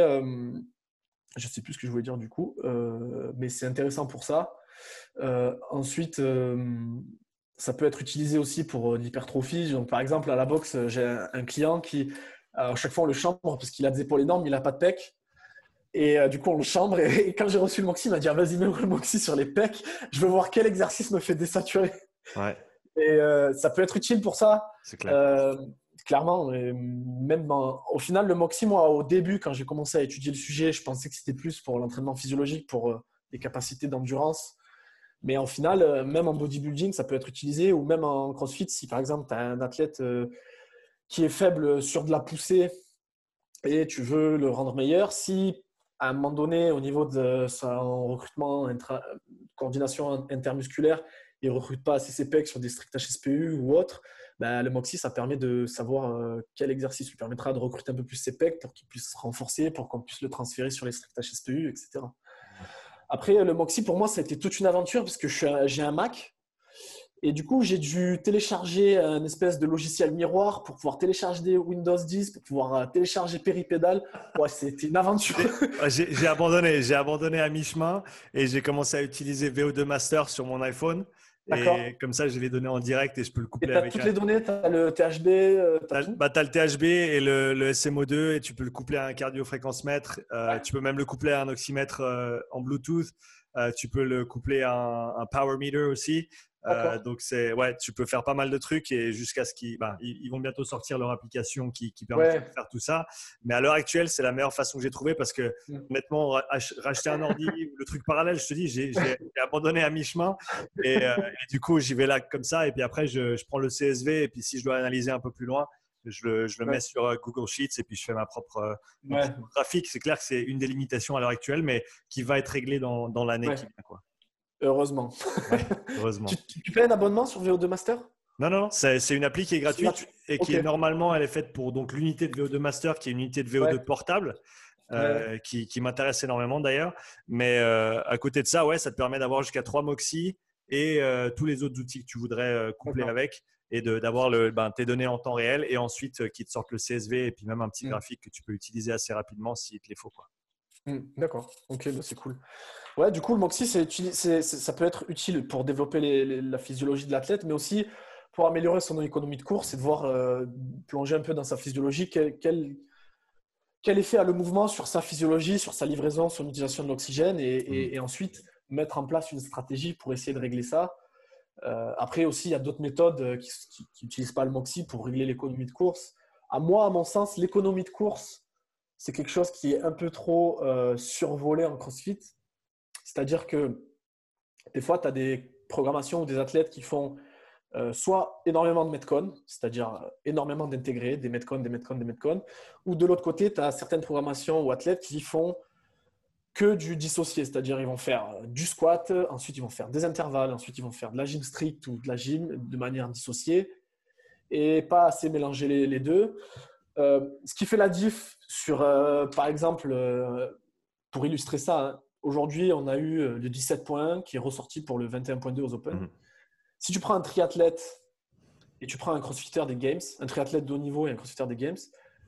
je ne sais plus ce que je voulais dire du coup, mais c'est intéressant pour ça. Ensuite, ça peut être utilisé aussi pour l'hypertrophie. Donc, par exemple, à la boxe, j'ai un client qui, à chaque fois, on le chambre parce qu'il a des épaules énormes, il n'a pas de pec. Et du coup, on le chambre. Et, quand j'ai reçu le Moxie, il m'a dit ah, Vas-y, mets le Moxie sur les pecs. Je veux voir quel exercice me fait désaturer. Ouais. Et euh, ça peut être utile pour ça. C'est clair. Euh, clairement, même au final, le Moxie, moi, au début, quand j'ai commencé à étudier le sujet, je pensais que c'était plus pour l'entraînement physiologique, pour euh, les capacités d'endurance. Mais en final, même en bodybuilding, ça peut être utilisé, ou même en crossfit, si par exemple, tu as un athlète qui est faible sur de la poussée et tu veux le rendre meilleur, si à un moment donné, au niveau de son recrutement, coordination intermusculaire, il ne recrute pas assez ses pecs sur des strict HSPU ou autre, bah, le Moxie, ça permet de savoir euh, quel exercice lui permettra de recruter un peu plus ses pecs pour qu'il puisse se renforcer, pour qu'on puisse le transférer sur les strict HSPU, etc. Après, le Moxie, pour moi, ça a été toute une aventure parce que j'ai un Mac. Et du coup, j'ai dû télécharger un espèce de logiciel miroir pour pouvoir télécharger Windows 10, pour pouvoir euh, télécharger Peripédal. Ouais, c'était une aventure. j'ai abandonné, j'ai abandonné à mi-chemin et j'ai commencé à utiliser VO2 Master sur mon iPhone. Et comme ça, je les données en direct et je peux le coupler avec. toutes les données, tu as le THB euh, Tu as, bah, le THB et le, SMO2 et tu peux le coupler à un cardiofréquence-mètre. Euh, tu peux même le coupler à un oxymètre euh, en Bluetooth. tu peux le coupler à un power meter aussi. Euh, donc c'est ouais, tu peux faire pas mal de trucs et jusqu'à ce qu'ils ben, ils, vont bientôt sortir leur application qui, qui permet de faire tout ça. Mais à l'heure actuelle, c'est la meilleure façon que j'ai trouvé parce que mm. honnêtement, racheter un ordi ou le truc parallèle, je te dis, j'ai abandonné à mi-chemin et, euh, et, du coup j'y vais là comme ça et puis après je, je, prends le CSV et puis si je dois analyser un peu plus loin. Je le, je le mets sur euh, Google Sheets et puis je fais ma propre, graphique. C'est clair que c'est une des limitations à l'heure actuelle, mais qui va être réglée dans, dans l'année qui vient. Quoi. Heureusement. heureusement. tu, tu, un abonnement sur VO2 Master? Non, non, c'est une appli qui est gratuite et qui est normalement, elle est faite pour donc l'unité de VO2 Master, qui est une unité de VO2 portable, euh, qui, qui m'intéresse énormément d'ailleurs. Mais euh, à côté de ça, ouais, ça te permet d'avoir jusqu'à trois Moxie et euh, tous les autres outils que tu voudrais coupler avec et d'avoir ben, tes données en temps réel et ensuite qui te sortent le CSV et puis même un petit mm. graphique que tu peux utiliser assez rapidement s'il te les faut. Quoi. Mm, d'accord, ok, bah, c'est cool. Ouais, du coup, le Moxie, ça peut être utile pour développer la physiologie de l'athlète, mais aussi pour améliorer son économie de course et de voir euh, plonger un peu dans sa physiologie. Quel, effet a le mouvement sur sa physiologie, sur sa livraison, son utilisation de l'oxygène et, mm. ensuite mettre en place une stratégie pour essayer de régler ça? Euh, après aussi, il y a d'autres méthodes euh, qui n'utilisent pas le Moxie pour régler l'économie de course. À moi, à mon sens, l'économie de course, c'est quelque chose qui est un peu trop survolé en CrossFit. C'est-à-dire que des fois, tu as des programmations ou des athlètes qui font euh, soit énormément de metcon, c'est-à-dire euh, énormément d'intégrés, des metcon, des metcon, des metcon, ou de l'autre côté, tu as certaines programmations ou athlètes qui font que du dissocié, c'est-à-dire ils vont faire euh, du squat, ensuite ils vont faire des intervalles, ensuite ils vont faire de la gym strict ou de la gym de manière dissociée et pas assez mélanger les, deux. Ce qui fait la diff sur, par exemple, pour illustrer ça, hein, Aujourd'hui, on a eu euh, le 17.1 qui est ressorti pour le 21.2 aux Open. Mhm. Si tu prends un triathlète et tu prends un crossfitter des Games, un triathlète de haut niveau et un crossfitter des Games,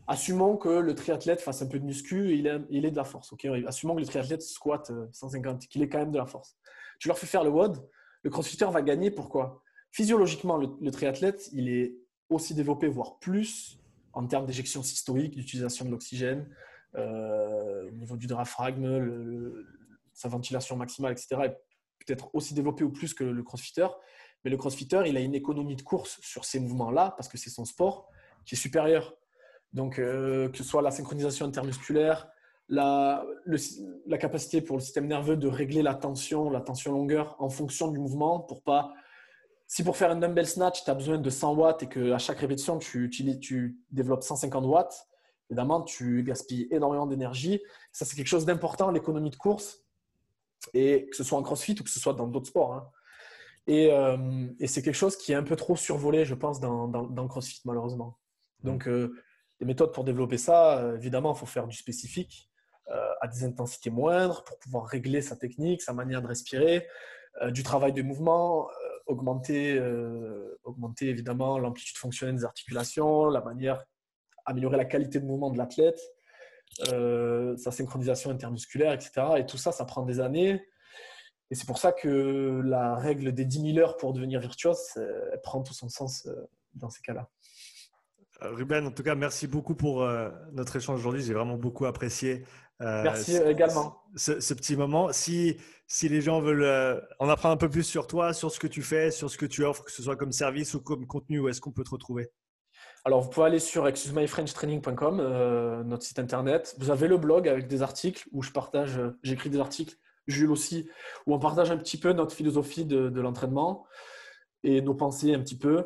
assumons que le triathlète fasse un peu de muscu et il, est de la force. assumons que le triathlète squatte 150, qu'il ait quand même de la force. Tu leur fais faire le WOD, le crossfitter va gagner. Pourquoi? Physiologiquement, le, triathlète, il est aussi développé, voire plus, en termes d'éjection systolique, d'utilisation de l'oxygène, au niveau du diaphragme, sa ventilation maximale, etc., peut-être aussi développé ou plus que le crossfitter. Mais le crossfitter, il a une économie de course sur ces mouvements-là, parce que c'est son sport, qui est supérieure. Donc, que ce soit la synchronisation intermusculaire, la, la, capacité pour le système nerveux de régler la tension, la tension longueur en fonction du mouvement pour pas. Si pour faire un dumbbell snatch, tu as besoin de 100 watts et qu'à chaque répétition, tu, tu, tu, développes 150 watts, évidemment, tu gaspilles énormément d'énergie. Ça, c'est quelque chose d'important, l'économie de course, et que ce soit en crossfit ou que ce soit dans d'autres sports. Hein. Et, euh, et c'est quelque chose qui est un peu trop survolé, je pense, dans, dans, dans le crossfit, malheureusement. Donc, euh, les méthodes pour développer ça, euh, évidemment, il faut faire du spécifique. À des intensités moindres pour pouvoir régler sa technique, sa manière de respirer, du travail de mouvement, euh, augmenter, augmenter évidemment l'amplitude fonctionnelle des articulations, la manière, améliorer la qualité de mouvement de l'athlète, sa synchronisation intermusculaire, etc. Et tout ça, ça prend des années. Et c'est pour ça que la règle des 10 000 heures pour devenir virtuose, elle prend tout son sens dans ces cas-là. Ruben, en tout cas, merci beaucoup pour notre échange aujourd'hui. J'ai vraiment beaucoup apprécié euh, Merci également. Ce, petit moment. Si, si les gens veulent euh, en apprendre un peu plus sur toi, sur ce que tu fais, sur ce que tu offres, que ce soit comme service ou comme contenu, où est-ce qu'on peut te retrouver? Alors, vous pouvez aller sur excusemyfrenchtraining.com, euh, notre site internet. Vous avez le blog avec des articles où je partage, j'écris des articles, Jules aussi, où on partage un petit peu notre philosophie de, l'entraînement et nos pensées un petit peu.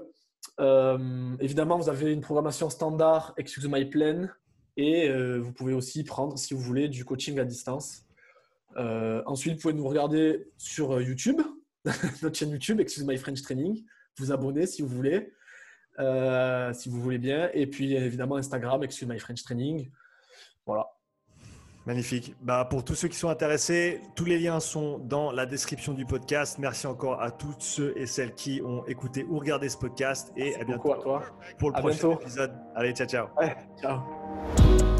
évidemment, vous avez une programmation standard Excuse My Plan et euh, vous pouvez aussi prendre, si vous voulez, du coaching à distance. Euh, ensuite, vous pouvez nous regarder sur euh, YouTube, notre chaîne YouTube, Excuse My French Training. Vous abonner si vous voulez, si vous voulez bien. Et puis, évidemment, Instagram, Excuse My French Training. Voilà. Magnifique. Bah, pour tous ceux qui sont intéressés, tous les liens sont dans la description du podcast. Merci encore à tous ceux et celles qui ont écouté ou regardé ce podcast. Et à bientôt à toi. pour le prochain épisode. Allez, ciao, ciao. ciao. you